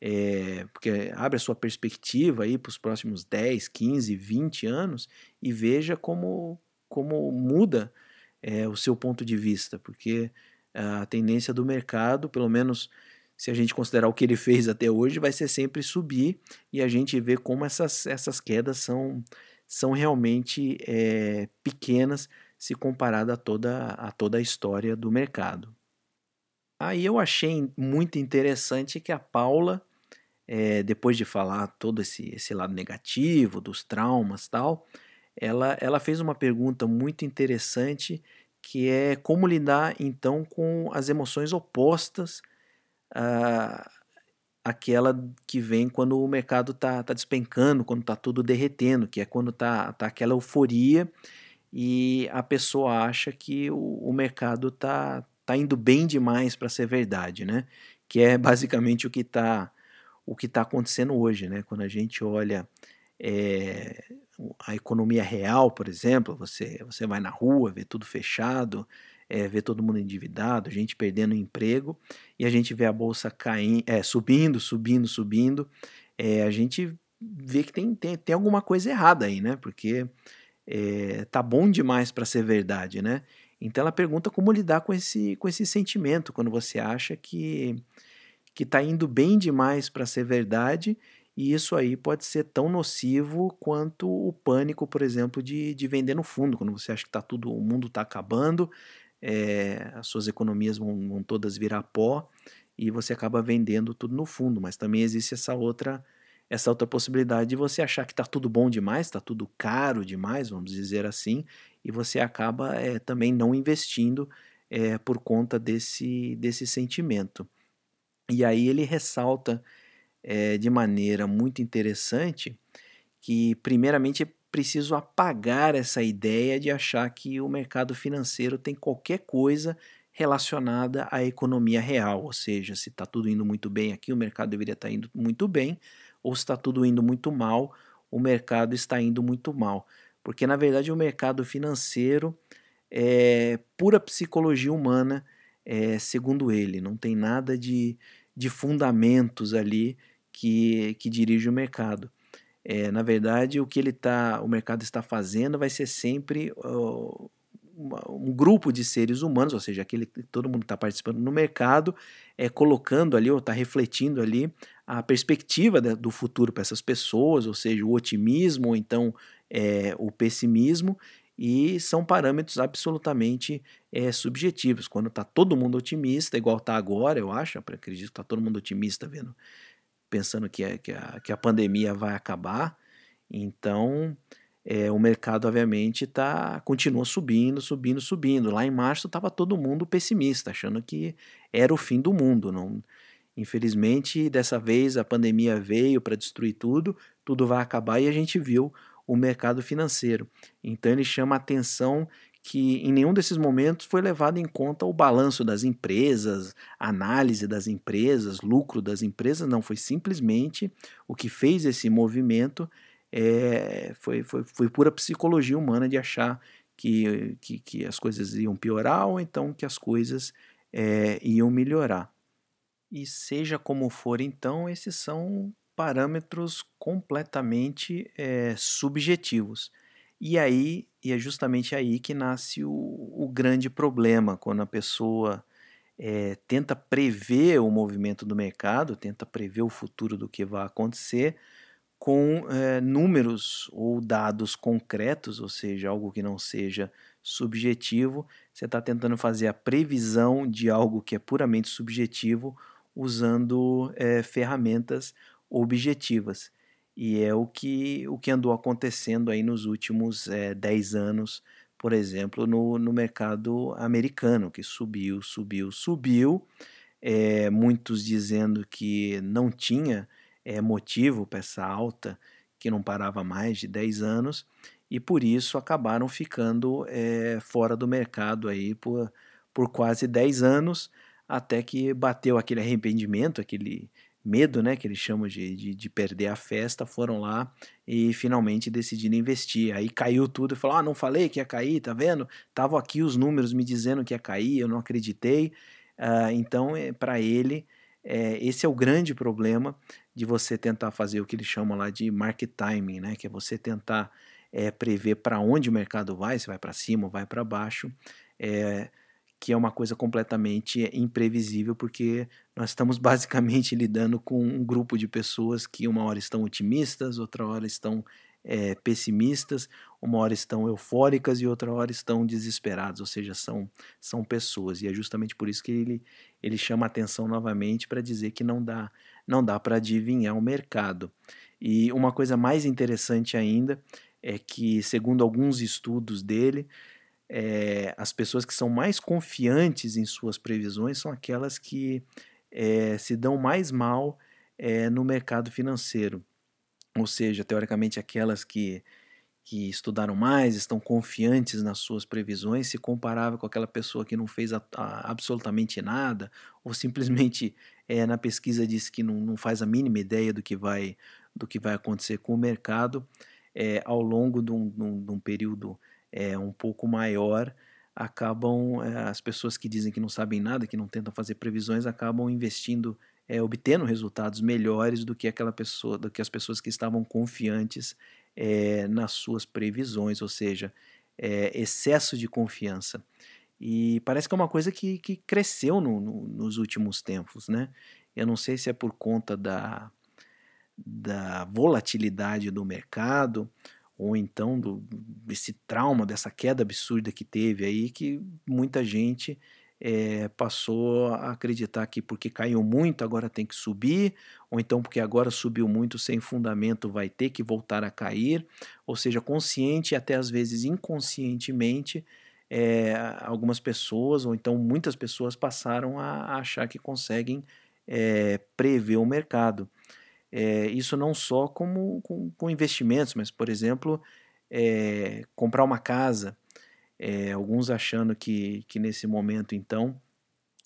é, porque abre a sua perspectiva para os próximos 10, 15, 20 anos e veja como, como muda é, o seu ponto de vista, porque a tendência do mercado, pelo menos se a gente considerar o que ele fez até hoje, vai ser sempre subir e a gente vê como essas, essas quedas são, são realmente é, pequenas se comparado a toda, a toda a história do mercado. Aí eu achei muito interessante que a Paula, é, depois de falar todo esse, esse lado negativo, dos traumas tal, ela, ela fez uma pergunta muito interessante que é como lidar então com as emoções opostas à, àquela que vem quando o mercado está tá despencando, quando está tudo derretendo, que é quando está tá aquela euforia e a pessoa acha que o, o mercado está tá indo bem demais para ser verdade, né? Que é basicamente o que está o que está acontecendo hoje, né? Quando a gente olha é, a economia real, por exemplo, você você vai na rua, vê tudo fechado, é, vê todo mundo endividado, gente perdendo emprego e a gente vê a bolsa caindo, é, subindo, subindo, subindo, é, a gente vê que tem, tem, tem alguma coisa errada aí, né? Porque é, tá bom demais para ser verdade, né? Então ela pergunta como lidar com esse, com esse sentimento quando você acha que que está indo bem demais para ser verdade e isso aí pode ser tão nocivo quanto o pânico, por exemplo, de, de vender no fundo, quando você acha que tá tudo, o mundo está acabando, é, as suas economias vão, vão todas virar pó e você acaba vendendo tudo no fundo. Mas também existe essa outra essa outra possibilidade de você achar que está tudo bom demais, está tudo caro demais, vamos dizer assim, e você acaba é, também não investindo é, por conta desse, desse sentimento. E aí ele ressalta é, de maneira muito interessante que, primeiramente, é preciso apagar essa ideia de achar que o mercado financeiro tem qualquer coisa relacionada à economia real, ou seja, se está tudo indo muito bem aqui, o mercado deveria estar tá indo muito bem, ou está tudo indo muito mal, o mercado está indo muito mal. Porque na verdade o mercado financeiro é pura psicologia humana, é, segundo ele, não tem nada de, de fundamentos ali que, que dirige o mercado. É, na verdade, o que ele tá, o mercado está fazendo vai ser sempre uh, um grupo de seres humanos, ou seja, aquele todo mundo está participando no mercado, é colocando ali ou está refletindo ali a perspectiva do futuro para essas pessoas, ou seja, o otimismo ou então é, o pessimismo, e são parâmetros absolutamente é, subjetivos. Quando está todo mundo otimista, igual está agora, eu acho, eu acredito que está todo mundo otimista, vendo, pensando que a, que, a, que a pandemia vai acabar, então é, o mercado, obviamente, tá, continua subindo, subindo, subindo. Lá em março estava todo mundo pessimista, achando que era o fim do mundo. Não, infelizmente, dessa vez a pandemia veio para destruir tudo, tudo vai acabar e a gente viu o mercado financeiro. Então ele chama a atenção que em nenhum desses momentos foi levado em conta o balanço das empresas, análise das empresas, lucro das empresas, não, foi simplesmente o que fez esse movimento é, foi, foi, foi pura psicologia humana de achar que, que, que as coisas iam piorar ou então que as coisas é, iam melhorar. E seja como for, então, esses são parâmetros completamente é, subjetivos. E aí, e é justamente aí que nasce o, o grande problema, quando a pessoa é, tenta prever o movimento do mercado, tenta prever o futuro do que vai acontecer, com é, números ou dados concretos, ou seja, algo que não seja subjetivo, você está tentando fazer a previsão de algo que é puramente subjetivo usando é, ferramentas objetivas. E é o que, o que andou acontecendo aí nos últimos é, 10 anos, por exemplo, no, no mercado americano, que subiu, subiu, subiu. É, muitos dizendo que não tinha é, motivo para essa alta que não parava mais de 10 anos e por isso acabaram ficando é, fora do mercado aí por, por quase 10 anos até que bateu aquele arrependimento, aquele medo, né, que eles chamam de, de, de, perder a festa, foram lá e finalmente decidiram investir. Aí caiu tudo e falou: Ah, não falei que ia cair, tá vendo? Estavam aqui os números me dizendo que ia cair, eu não acreditei. Uh, então, é, para ele, é, esse é o grande problema de você tentar fazer o que eles chamam lá de market timing, né? que é você tentar é, prever para onde o mercado vai, se vai para cima ou vai para baixo, é, que é uma coisa completamente imprevisível, porque nós estamos *laughs* basicamente lidando com um grupo de pessoas que uma hora estão otimistas, outra hora estão é, pessimistas, uma hora estão eufóricas e outra hora estão desesperadas, ou seja, são, são pessoas. E é justamente por isso que ele, ele chama atenção novamente para dizer que não dá, não dá para adivinhar o mercado. E uma coisa mais interessante ainda é que, segundo alguns estudos dele, é, as pessoas que são mais confiantes em suas previsões são aquelas que é, se dão mais mal é, no mercado financeiro. Ou seja, teoricamente aquelas que, que estudaram mais, estão confiantes nas suas previsões, se comparava com aquela pessoa que não fez a, a, absolutamente nada, ou simplesmente *laughs* na pesquisa disse que não, não faz a mínima ideia do que vai, do que vai acontecer com o mercado, ao longo de um, de um, de um período é, um pouco maior, acabam, as pessoas que dizem que não sabem nada, que não tentam fazer previsões, acabam investindo é, obtendo resultados melhores do que aquela pessoa, do que as pessoas que estavam confiantes é, nas suas previsões, ou seja, é, excesso de confiança. E parece que é uma coisa que, que cresceu no, no, nos últimos tempos, né? Eu não sei se é por conta da, da volatilidade do mercado, ou então do, desse trauma, dessa queda absurda que teve aí, que muita gente é, passou a acreditar que porque caiu muito agora tem que subir, ou então porque agora subiu muito sem fundamento vai ter que voltar a cair, ou seja, consciente e até às vezes inconscientemente, é, algumas pessoas, ou então muitas pessoas passaram a, achar que conseguem é, prever o mercado. Isso não só como, com, com, investimentos, mas, por exemplo, comprar uma casa é, alguns achando que, que nesse momento, então,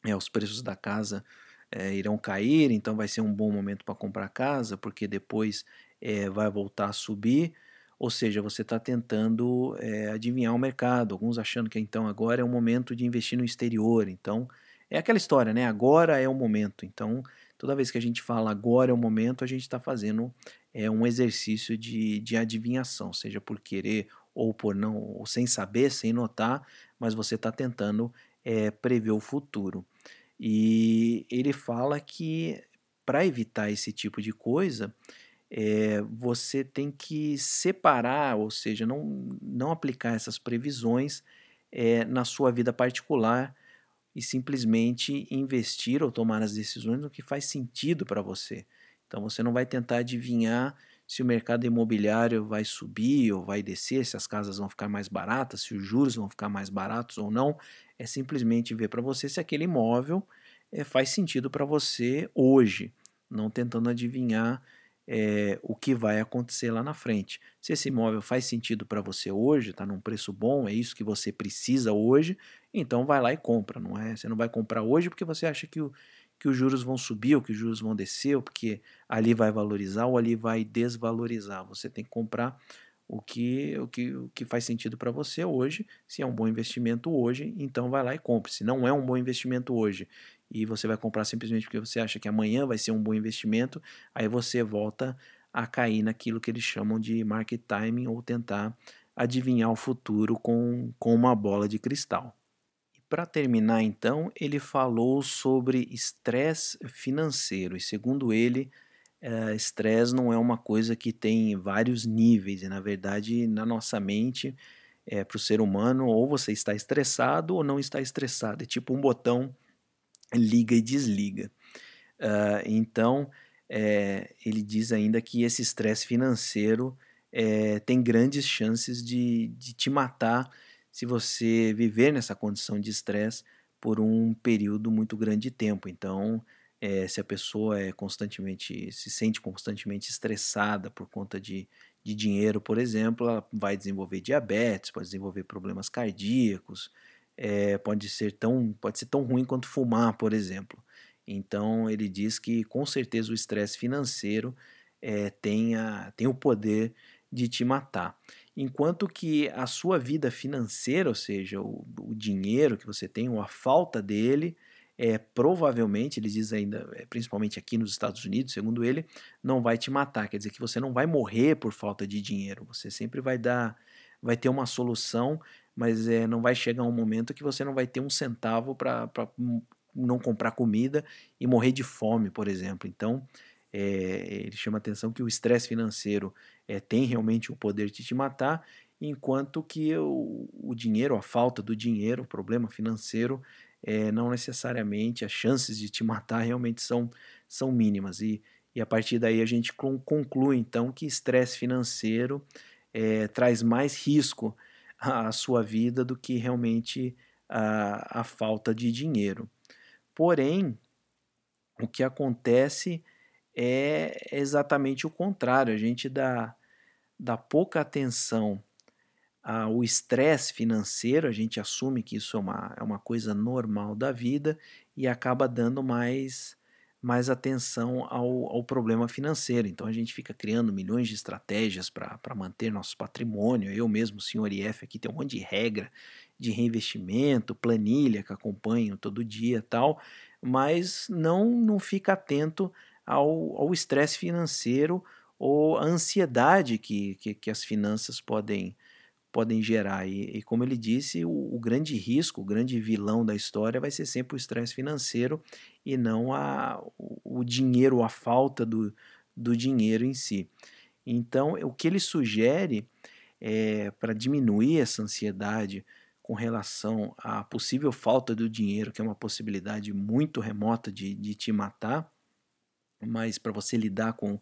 é, os preços da casa é, irão cair, então vai ser um bom momento para comprar casa, porque depois é, vai voltar a subir. Ou seja, você está tentando é, adivinhar o mercado. Alguns achando que então agora é o momento de investir no exterior. Então, é aquela história, né? Agora é o momento. Então, toda vez que a gente fala agora é o momento, a gente está fazendo é, um exercício de, de adivinhação, seja por querer ou por não, ou sem saber, sem notar, mas você está tentando é, prever o futuro. E ele fala que para evitar esse tipo de coisa, é, você tem que separar, ou seja, não, não aplicar essas previsões é, na sua vida particular e simplesmente investir ou tomar as decisões no que faz sentido para você. Então você não vai tentar adivinhar se o mercado imobiliário vai subir ou vai descer, se as casas vão ficar mais baratas, se os juros vão ficar mais baratos ou não. É simplesmente ver para você se aquele imóvel é, faz sentido para você hoje, não tentando adivinhar é, o que vai acontecer lá na frente. Se esse imóvel faz sentido para você hoje, está num preço bom, é isso que você precisa hoje, então vai lá e compra, não é? Você não vai comprar hoje porque você acha que o, que os juros vão subir ou que os juros vão descer, ou porque ali vai valorizar ou ali vai desvalorizar. Você tem que comprar o que, o que, o que faz sentido para você hoje. Se é um bom investimento hoje, então vai lá e compre. Se não é um bom investimento hoje e você vai comprar simplesmente porque você acha que amanhã vai ser um bom investimento, aí você volta a cair naquilo que eles chamam de market timing ou tentar adivinhar o futuro com, com uma bola de cristal. Para terminar, então, ele falou sobre estresse financeiro, e segundo ele, eh, estresse não é uma coisa que tem vários níveis, e na verdade, na nossa mente, é, para o ser humano, ou você está estressado ou não está estressado, é tipo um botão liga e desliga. Uh, então, é, ele diz ainda que esse estresse financeiro é, tem grandes chances de, de te matar se você viver nessa condição de estresse por um período muito grande de tempo. Então, é, se a pessoa é constantemente se sente constantemente estressada por conta de, de dinheiro, por exemplo, ela vai desenvolver diabetes, pode desenvolver problemas cardíacos, é, pode ser tão pode ser tão ruim quanto fumar, por exemplo. Então ele diz que com certeza o estresse financeiro é, tem, tem o poder de te matar. Enquanto que a sua vida financeira, ou seja, o, o dinheiro que você tem, ou a falta dele, é, provavelmente, ele diz ainda, principalmente aqui nos Estados Unidos, segundo ele, não vai te matar. Quer dizer que você não vai morrer por falta de dinheiro. Você sempre vai dar, vai ter uma solução, mas é, não vai chegar um momento que você não vai ter um centavo para não comprar comida e morrer de fome, por exemplo. Então, é, ele chama atenção que o estresse financeiro é, tem realmente o poder de te matar, enquanto que o, o dinheiro, a falta do dinheiro, o problema financeiro, é, não necessariamente as chances de te matar realmente são, são mínimas. E, e a partir daí a gente conclui então que estresse financeiro traz mais risco à sua vida do que realmente a, a falta de dinheiro. Porém, o que acontece é exatamente o contrário. A gente dá, dá pouca atenção ao estresse financeiro, a gente assume que isso é uma, é uma coisa normal da vida e acaba dando mais, mais atenção ao, ao problema financeiro. Então a gente fica criando milhões de estratégias para manter nosso patrimônio. Eu mesmo, senhor IF, aqui tem um monte de regra de reinvestimento, planilha que acompanho todo dia tal, mas não, não fica atento ao estresse financeiro ou a ansiedade que, que, que, as finanças podem, podem gerar. E, e como ele disse, o, o, grande risco, o grande vilão da história vai ser sempre o estresse financeiro e não a, o, o dinheiro, a falta do, do dinheiro em si. Então, o que ele sugere é, para diminuir essa ansiedade com relação à possível falta do dinheiro, que é uma possibilidade muito remota de, de te matar, mas para você lidar com,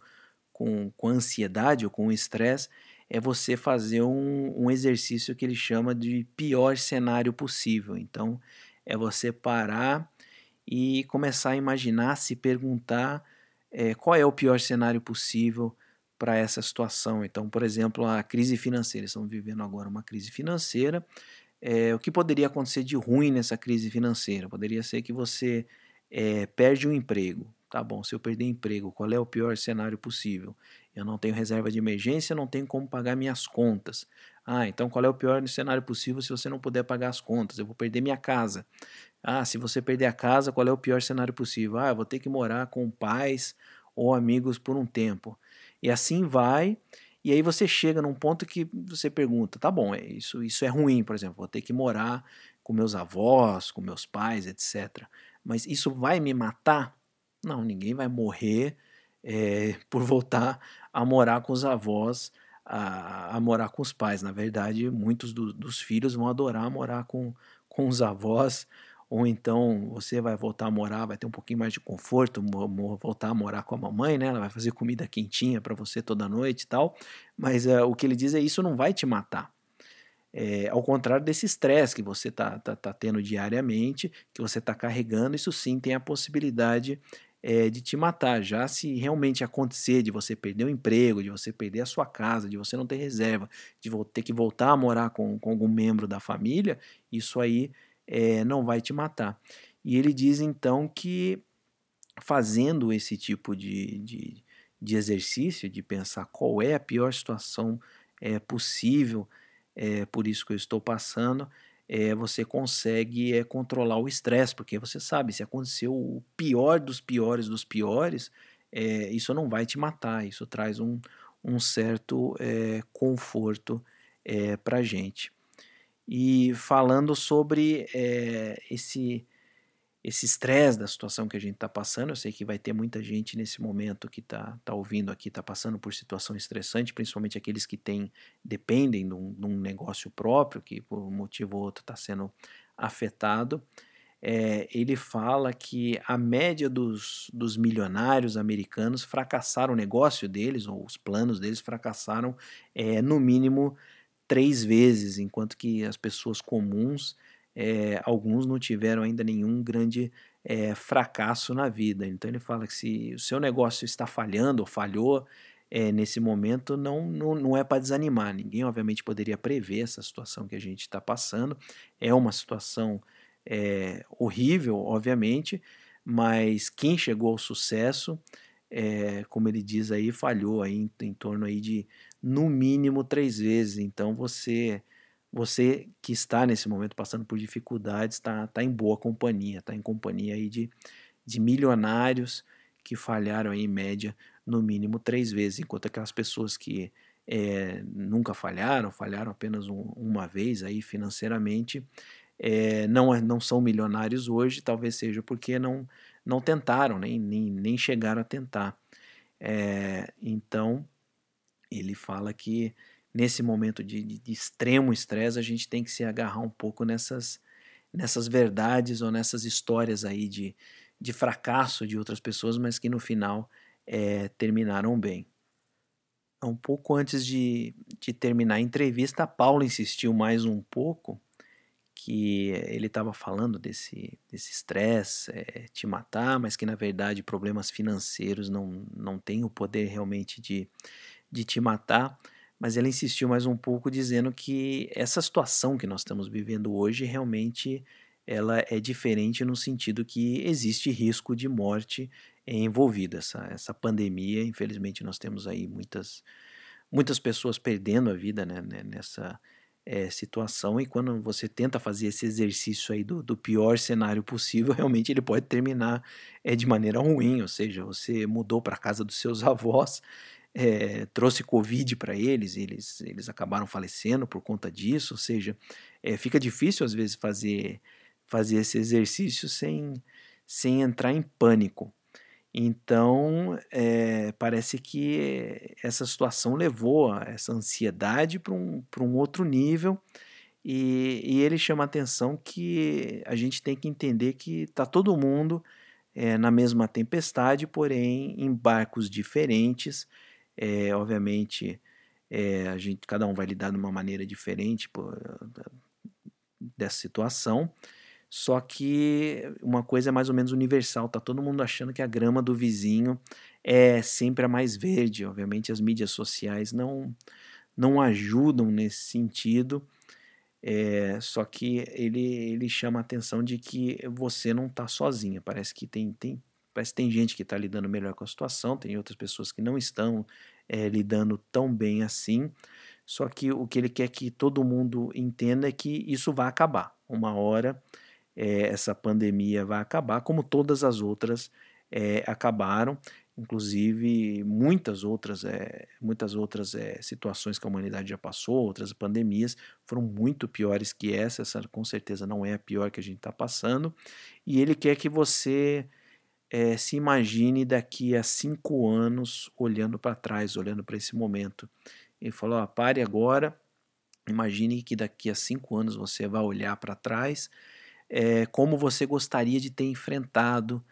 com, com a ansiedade ou com o estresse, é você fazer um, um exercício que ele chama de pior cenário possível. Então, é você parar e começar a imaginar, se perguntar é, qual é o pior cenário possível para essa situação. Então, por exemplo, a crise financeira. Estamos vivendo agora uma crise financeira. É, o que poderia acontecer de ruim nessa crise financeira? Poderia ser que você é, perde um emprego. Tá bom, se eu perder emprego, qual é o pior cenário possível? Eu não tenho reserva de emergência, não tenho como pagar minhas contas. Ah, então qual é o pior cenário possível se você não puder pagar as contas? Eu vou perder minha casa. Ah, se você perder a casa, qual é o pior cenário possível? Ah, eu vou ter que morar com pais ou amigos por um tempo. E assim vai. E aí você chega num ponto que você pergunta, tá bom, é isso, isso é ruim, por exemplo, vou ter que morar com meus avós, com meus pais, etc. Mas isso vai me matar? Não, ninguém vai morrer é, por voltar a morar com os avós, a, a morar com os pais. Na verdade, muitos do, dos filhos vão adorar morar com, com os avós ou então você vai voltar a morar, vai ter um pouquinho mais de conforto, voltar a morar com a mamãe, né? Ela vai fazer comida quentinha para você toda noite e tal. Mas uh, o que ele diz é isso não vai te matar. É, ao contrário desse estresse que você está tá, tá tendo diariamente, que você está carregando, isso sim tem a possibilidade é, de te matar. Já se realmente acontecer de você perder o emprego, de você perder a sua casa, de você não ter reserva, de ter que voltar a morar com, com algum membro da família, isso aí é, não vai te matar. E ele diz então que fazendo esse tipo de, de, de exercício, de pensar qual é a pior situação é, possível, é, por isso que eu estou passando, é, você consegue é, controlar o estresse, porque você sabe, se aconteceu o pior dos piores dos piores, é, isso não vai te matar, isso traz um, um certo conforto para a gente. E falando sobre esse esse estresse da situação que a gente está passando. Eu sei que vai ter muita gente nesse momento que está tá ouvindo aqui, está passando por situação estressante, principalmente aqueles que têm, dependem de um, de um negócio próprio, que por um motivo ou outro está sendo afetado. É, ele fala que a média dos, dos milionários americanos fracassaram o negócio deles, ou os planos deles fracassaram é, no mínimo três vezes, enquanto que as pessoas comuns, é, alguns não tiveram ainda nenhum grande é, fracasso na vida. Então ele fala que se o seu negócio está falhando ou falhou é, nesse momento, não, não, não é para desanimar. Ninguém, obviamente, poderia prever essa situação que a gente está passando. É uma situação horrível, obviamente, mas quem chegou ao sucesso é, como ele diz aí, falhou aí em, em, torno aí de no mínimo três vezes. Então você você que está nesse momento passando por dificuldades está tá em boa companhia, está em companhia aí de, de milionários que falharam aí, em média no mínimo três vezes, enquanto aquelas pessoas que é, nunca falharam, falharam apenas um, uma vez aí financeiramente, é, não, não são milionários hoje, talvez seja porque não não tentaram, nem, nem, nem chegaram a tentar. É, então, ele fala que nesse momento de, de, extremo estresse, a gente tem que se agarrar um pouco nessas, nessas verdades ou nessas histórias aí de, de fracasso de outras pessoas, mas que no final é, terminaram bem. Um pouco antes de, de terminar a entrevista, a Paula insistiu mais um pouco que ele estava falando desse desse estresse é, te matar, mas que na verdade problemas financeiros não, não têm o poder realmente de, de te matar. Mas ele insistiu mais um pouco dizendo que essa situação que nós estamos vivendo hoje realmente ela é diferente no sentido que existe risco de morte envolvida essa, essa pandemia. Infelizmente nós temos aí muitas muitas pessoas perdendo a vida né, né nessa é, situação e quando você tenta fazer esse exercício aí do, do, pior cenário possível, *laughs* realmente ele pode terminar é, de maneira ruim, ou seja, você mudou para casa dos seus avós, é, trouxe Covid para eles, eles, eles acabaram falecendo por conta disso, ou seja, é, fica difícil às vezes fazer, fazer esse exercício sem, sem entrar em pânico. Então, é, parece que essa situação levou essa ansiedade para um, um outro nível, e, e, ele chama a atenção que a gente tem que entender que está todo mundo é, na mesma tempestade, porém em barcos diferentes. É, obviamente, a gente, cada um vai lidar de uma maneira diferente por, dessa situação. Só que uma coisa é mais ou menos universal, tá todo mundo achando que a grama do vizinho é sempre a mais verde. Obviamente as mídias sociais não não ajudam nesse sentido. É, só que ele, ele chama a atenção de que você não está sozinha. Parece que tem, tem, parece que tem gente que está lidando melhor com a situação, tem outras pessoas que não estão é, lidando tão bem assim. Só que o que ele quer que todo mundo entenda é que isso vai acabar. Uma hora é, essa pandemia vai acabar, como todas as outras é, acabaram, inclusive muitas outras, é, muitas outras situações que a humanidade já passou, outras pandemias foram muito piores que essa, essa com certeza não é a pior que a gente está passando, e ele quer que você se imagine daqui a cinco anos olhando para trás, olhando para esse momento. Ele falou: pare agora, imagine que daqui a cinco anos você vai olhar para trás é, como você gostaria de ter enfrentado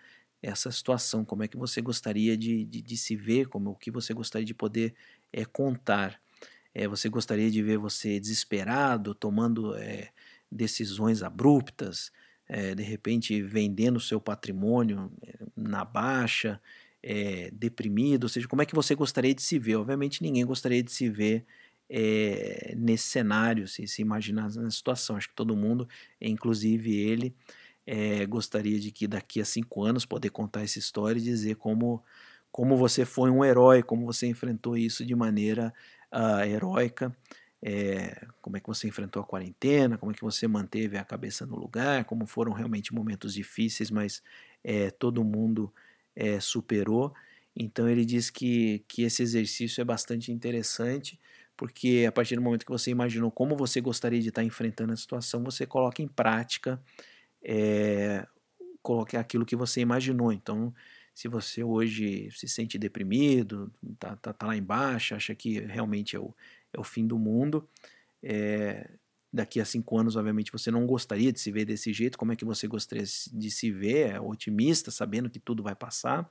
essa situação, como é que você gostaria de, de, de se ver, como o que você gostaria de poder é, contar. É, você gostaria de ver você desesperado, tomando é, decisões abruptas, é, de repente vendendo seu patrimônio é, na baixa, é, deprimido, ou seja, como é que você gostaria de se ver? Obviamente ninguém gostaria de se ver é, nesse cenário, se, se imaginar na situação. Acho que todo mundo, inclusive ele, é, gostaria de que daqui a cinco anos poder contar essa história e dizer como, como você foi um herói, como você enfrentou isso de maneira uh, heróica. É, como é que você enfrentou a quarentena, como é que você manteve a cabeça no lugar, como foram realmente momentos difíceis, mas é, todo mundo é, superou. Então ele diz que, que esse exercício é bastante interessante, porque a partir do momento que você imaginou como você gostaria de estar enfrentando a situação, você coloca em prática é, aquilo que você imaginou. Então, se você hoje se sente deprimido, tá, tá, tá lá embaixo, acha que realmente é o, é o fim do mundo, é, daqui a cinco anos, obviamente, você não gostaria de se ver desse jeito. Como é que você gostaria de se ver? É otimista, sabendo que tudo vai passar.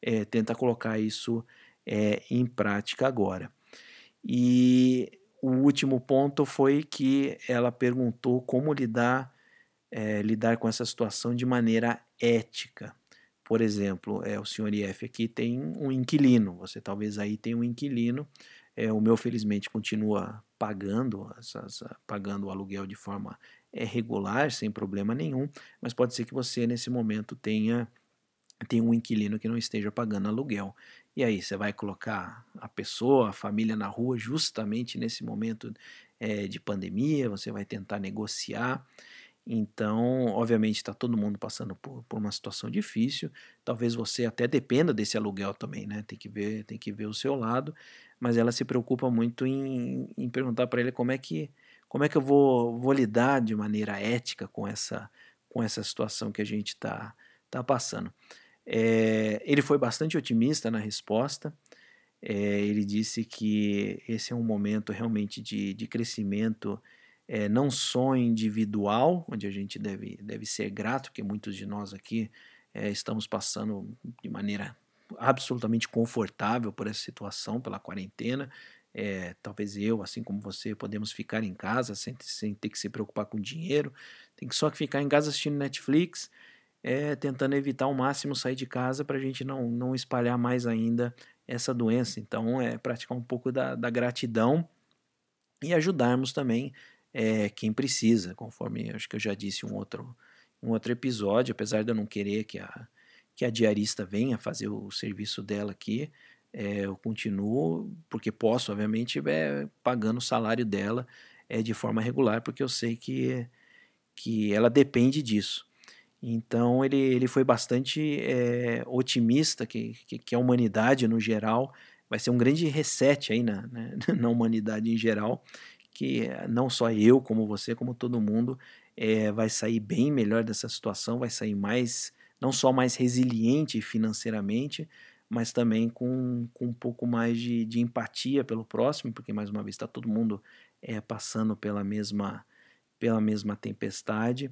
É, tenta colocar isso é, em prática agora. E o último ponto foi que ela perguntou como lidar é, lidar com essa situação de maneira ética. Por exemplo, é, o senhor IF aqui tem um inquilino, você talvez aí tenha um inquilino, é, o meu felizmente continua pagando, pagando o aluguel de forma é, regular, sem problema nenhum, mas pode ser que você nesse momento tenha, tenha um inquilino que não esteja pagando aluguel. E aí, você vai colocar a pessoa, a família na rua justamente nesse momento é, de pandemia, você vai tentar negociar. Então, obviamente, está todo mundo passando por, por, uma situação difícil. Talvez você até dependa desse aluguel também, né? Tem que ver, tem que ver o seu lado. Mas ela se preocupa muito em, em perguntar para ele como é que como é que eu vou, vou lidar de maneira ética com essa com essa situação que a gente está tá passando. É, ele foi bastante otimista na resposta. É, ele disse que esse é um momento realmente de, de crescimento é, não só individual, onde a gente deve, deve ser grato, porque muitos de nós aqui é, estamos passando de maneira absolutamente confortável por essa situação, pela quarentena. É, talvez eu, assim como você, podemos ficar em casa sem, sem ter que se preocupar com dinheiro, tem que só que ficar em casa assistindo Netflix, é, tentando evitar ao máximo sair de casa para a gente não, não espalhar mais ainda essa doença. Então, é praticar um pouco da, da gratidão e ajudarmos também é, quem precisa, conforme acho que eu já disse um outro, um outro episódio, apesar de eu não querer que a, que a diarista venha fazer o serviço dela aqui, é, eu continuo, porque posso, obviamente, é, pagando o salário dela é, de forma regular, porque eu sei que, que ela depende disso. Então ele, ele foi bastante é, otimista que, que, que, a humanidade no geral vai ser um grande reset aí na, né, *laughs* na humanidade em geral que não só eu, como você, como todo mundo, é, vai sair bem melhor dessa situação, vai sair mais, não só mais resiliente financeiramente, mas também com, com um pouco mais de, de empatia pelo próximo, porque mais uma vez está todo mundo é, passando pela mesma, pela mesma tempestade,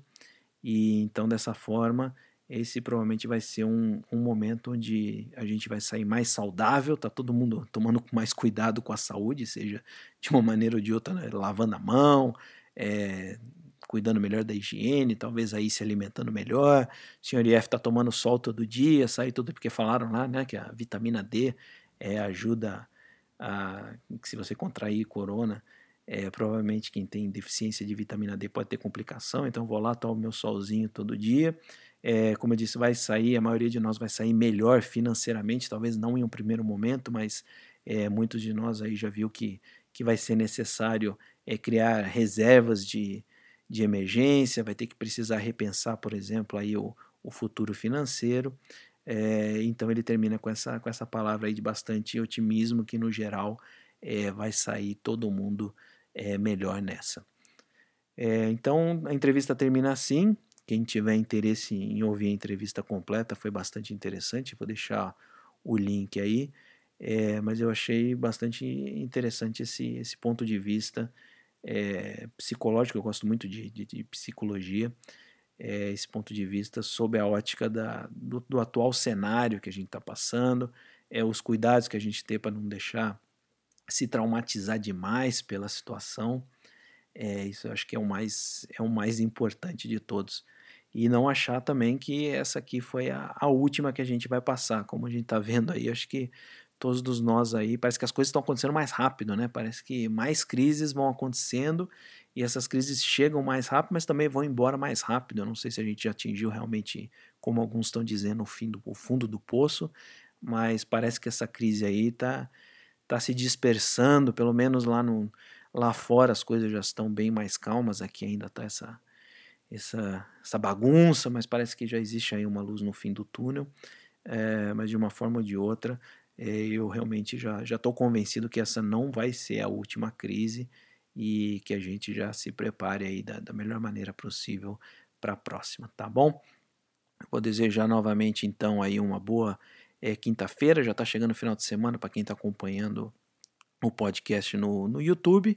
e então dessa forma esse provavelmente vai ser um, um momento onde a gente vai sair mais saudável, tá todo mundo tomando mais cuidado com a saúde, seja de uma maneira ou de outra, né? lavando a mão, é, cuidando melhor da higiene, talvez aí se alimentando melhor. O senhor IF está tomando sol todo dia, sai tudo, porque falaram lá né, que a vitamina D é, ajuda a. que se você contrair corona, é, provavelmente quem tem deficiência de vitamina D pode ter complicação, então vou lá, tomo meu solzinho todo dia é, como eu disse, vai sair, a maioria de nós vai sair melhor financeiramente, talvez não em um primeiro momento, mas é, muitos de nós aí já viu que, que vai ser necessário é, criar reservas de, de emergência, vai ter que precisar repensar, por exemplo, aí o, o futuro financeiro. É, então ele termina com essa, com essa palavra aí de bastante otimismo que no geral é, vai sair todo mundo é, melhor nessa. Então a entrevista termina assim. Quem tiver interesse em ouvir a entrevista completa foi bastante interessante. Vou deixar o link aí. É, mas eu achei bastante interessante esse, esse ponto de vista é, psicológico. Eu gosto muito de, de, de psicologia. é, esse ponto de vista sob a ótica da, do, do atual cenário que a gente está passando, é, os cuidados que a gente tem para não deixar se traumatizar demais pela situação. É, isso eu acho que é o mais é o mais importante de todos. E não achar também que essa aqui foi a, a última que a gente vai passar, como a gente está vendo aí. Acho que todos nós aí, parece que as coisas estão acontecendo mais rápido, né? Parece que mais crises vão acontecendo e essas crises chegam mais rápido, mas também vão embora mais rápido. Eu não sei se a gente já atingiu realmente, como alguns estão dizendo, o, fim do, o fundo do poço, mas parece que essa crise aí está tá se dispersando, pelo menos lá, no, lá fora as coisas já estão bem mais calmas, aqui ainda está essa, essa, essa bagunça, mas parece que já existe aí uma luz no fim do túnel, é, mas de uma forma ou de outra, é, eu realmente já estou convencido que essa não vai ser a última crise e que a gente já se prepare aí da, da melhor maneira possível para a próxima, tá bom? Vou desejar novamente então aí uma boa é quinta-feira, já está chegando o final de semana para quem está acompanhando o podcast no, no YouTube.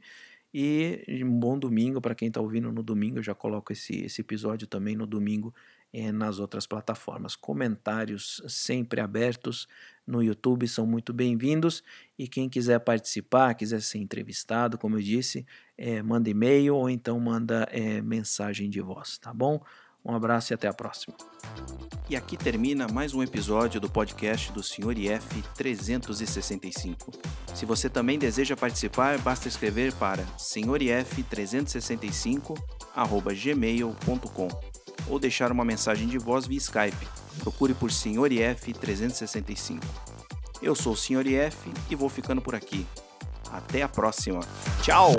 E um bom domingo para quem está ouvindo no domingo. Eu já coloco esse, esse episódio também no domingo é, nas outras plataformas. Comentários sempre abertos no YouTube são muito bem-vindos. E quem quiser participar, quiser ser entrevistado, como eu disse, é, manda e-mail ou então manda é, mensagem de voz, tá bom? Um abraço e até a próxima. E aqui termina mais um episódio do podcast do Sr. IF 365. Se você também deseja participar, basta escrever para senhorif365@gmail.com ou deixar uma mensagem de voz via Skype. Procure por Sr. IF 365. Eu sou o Sr. IF e vou ficando por aqui. Até a próxima. Tchau!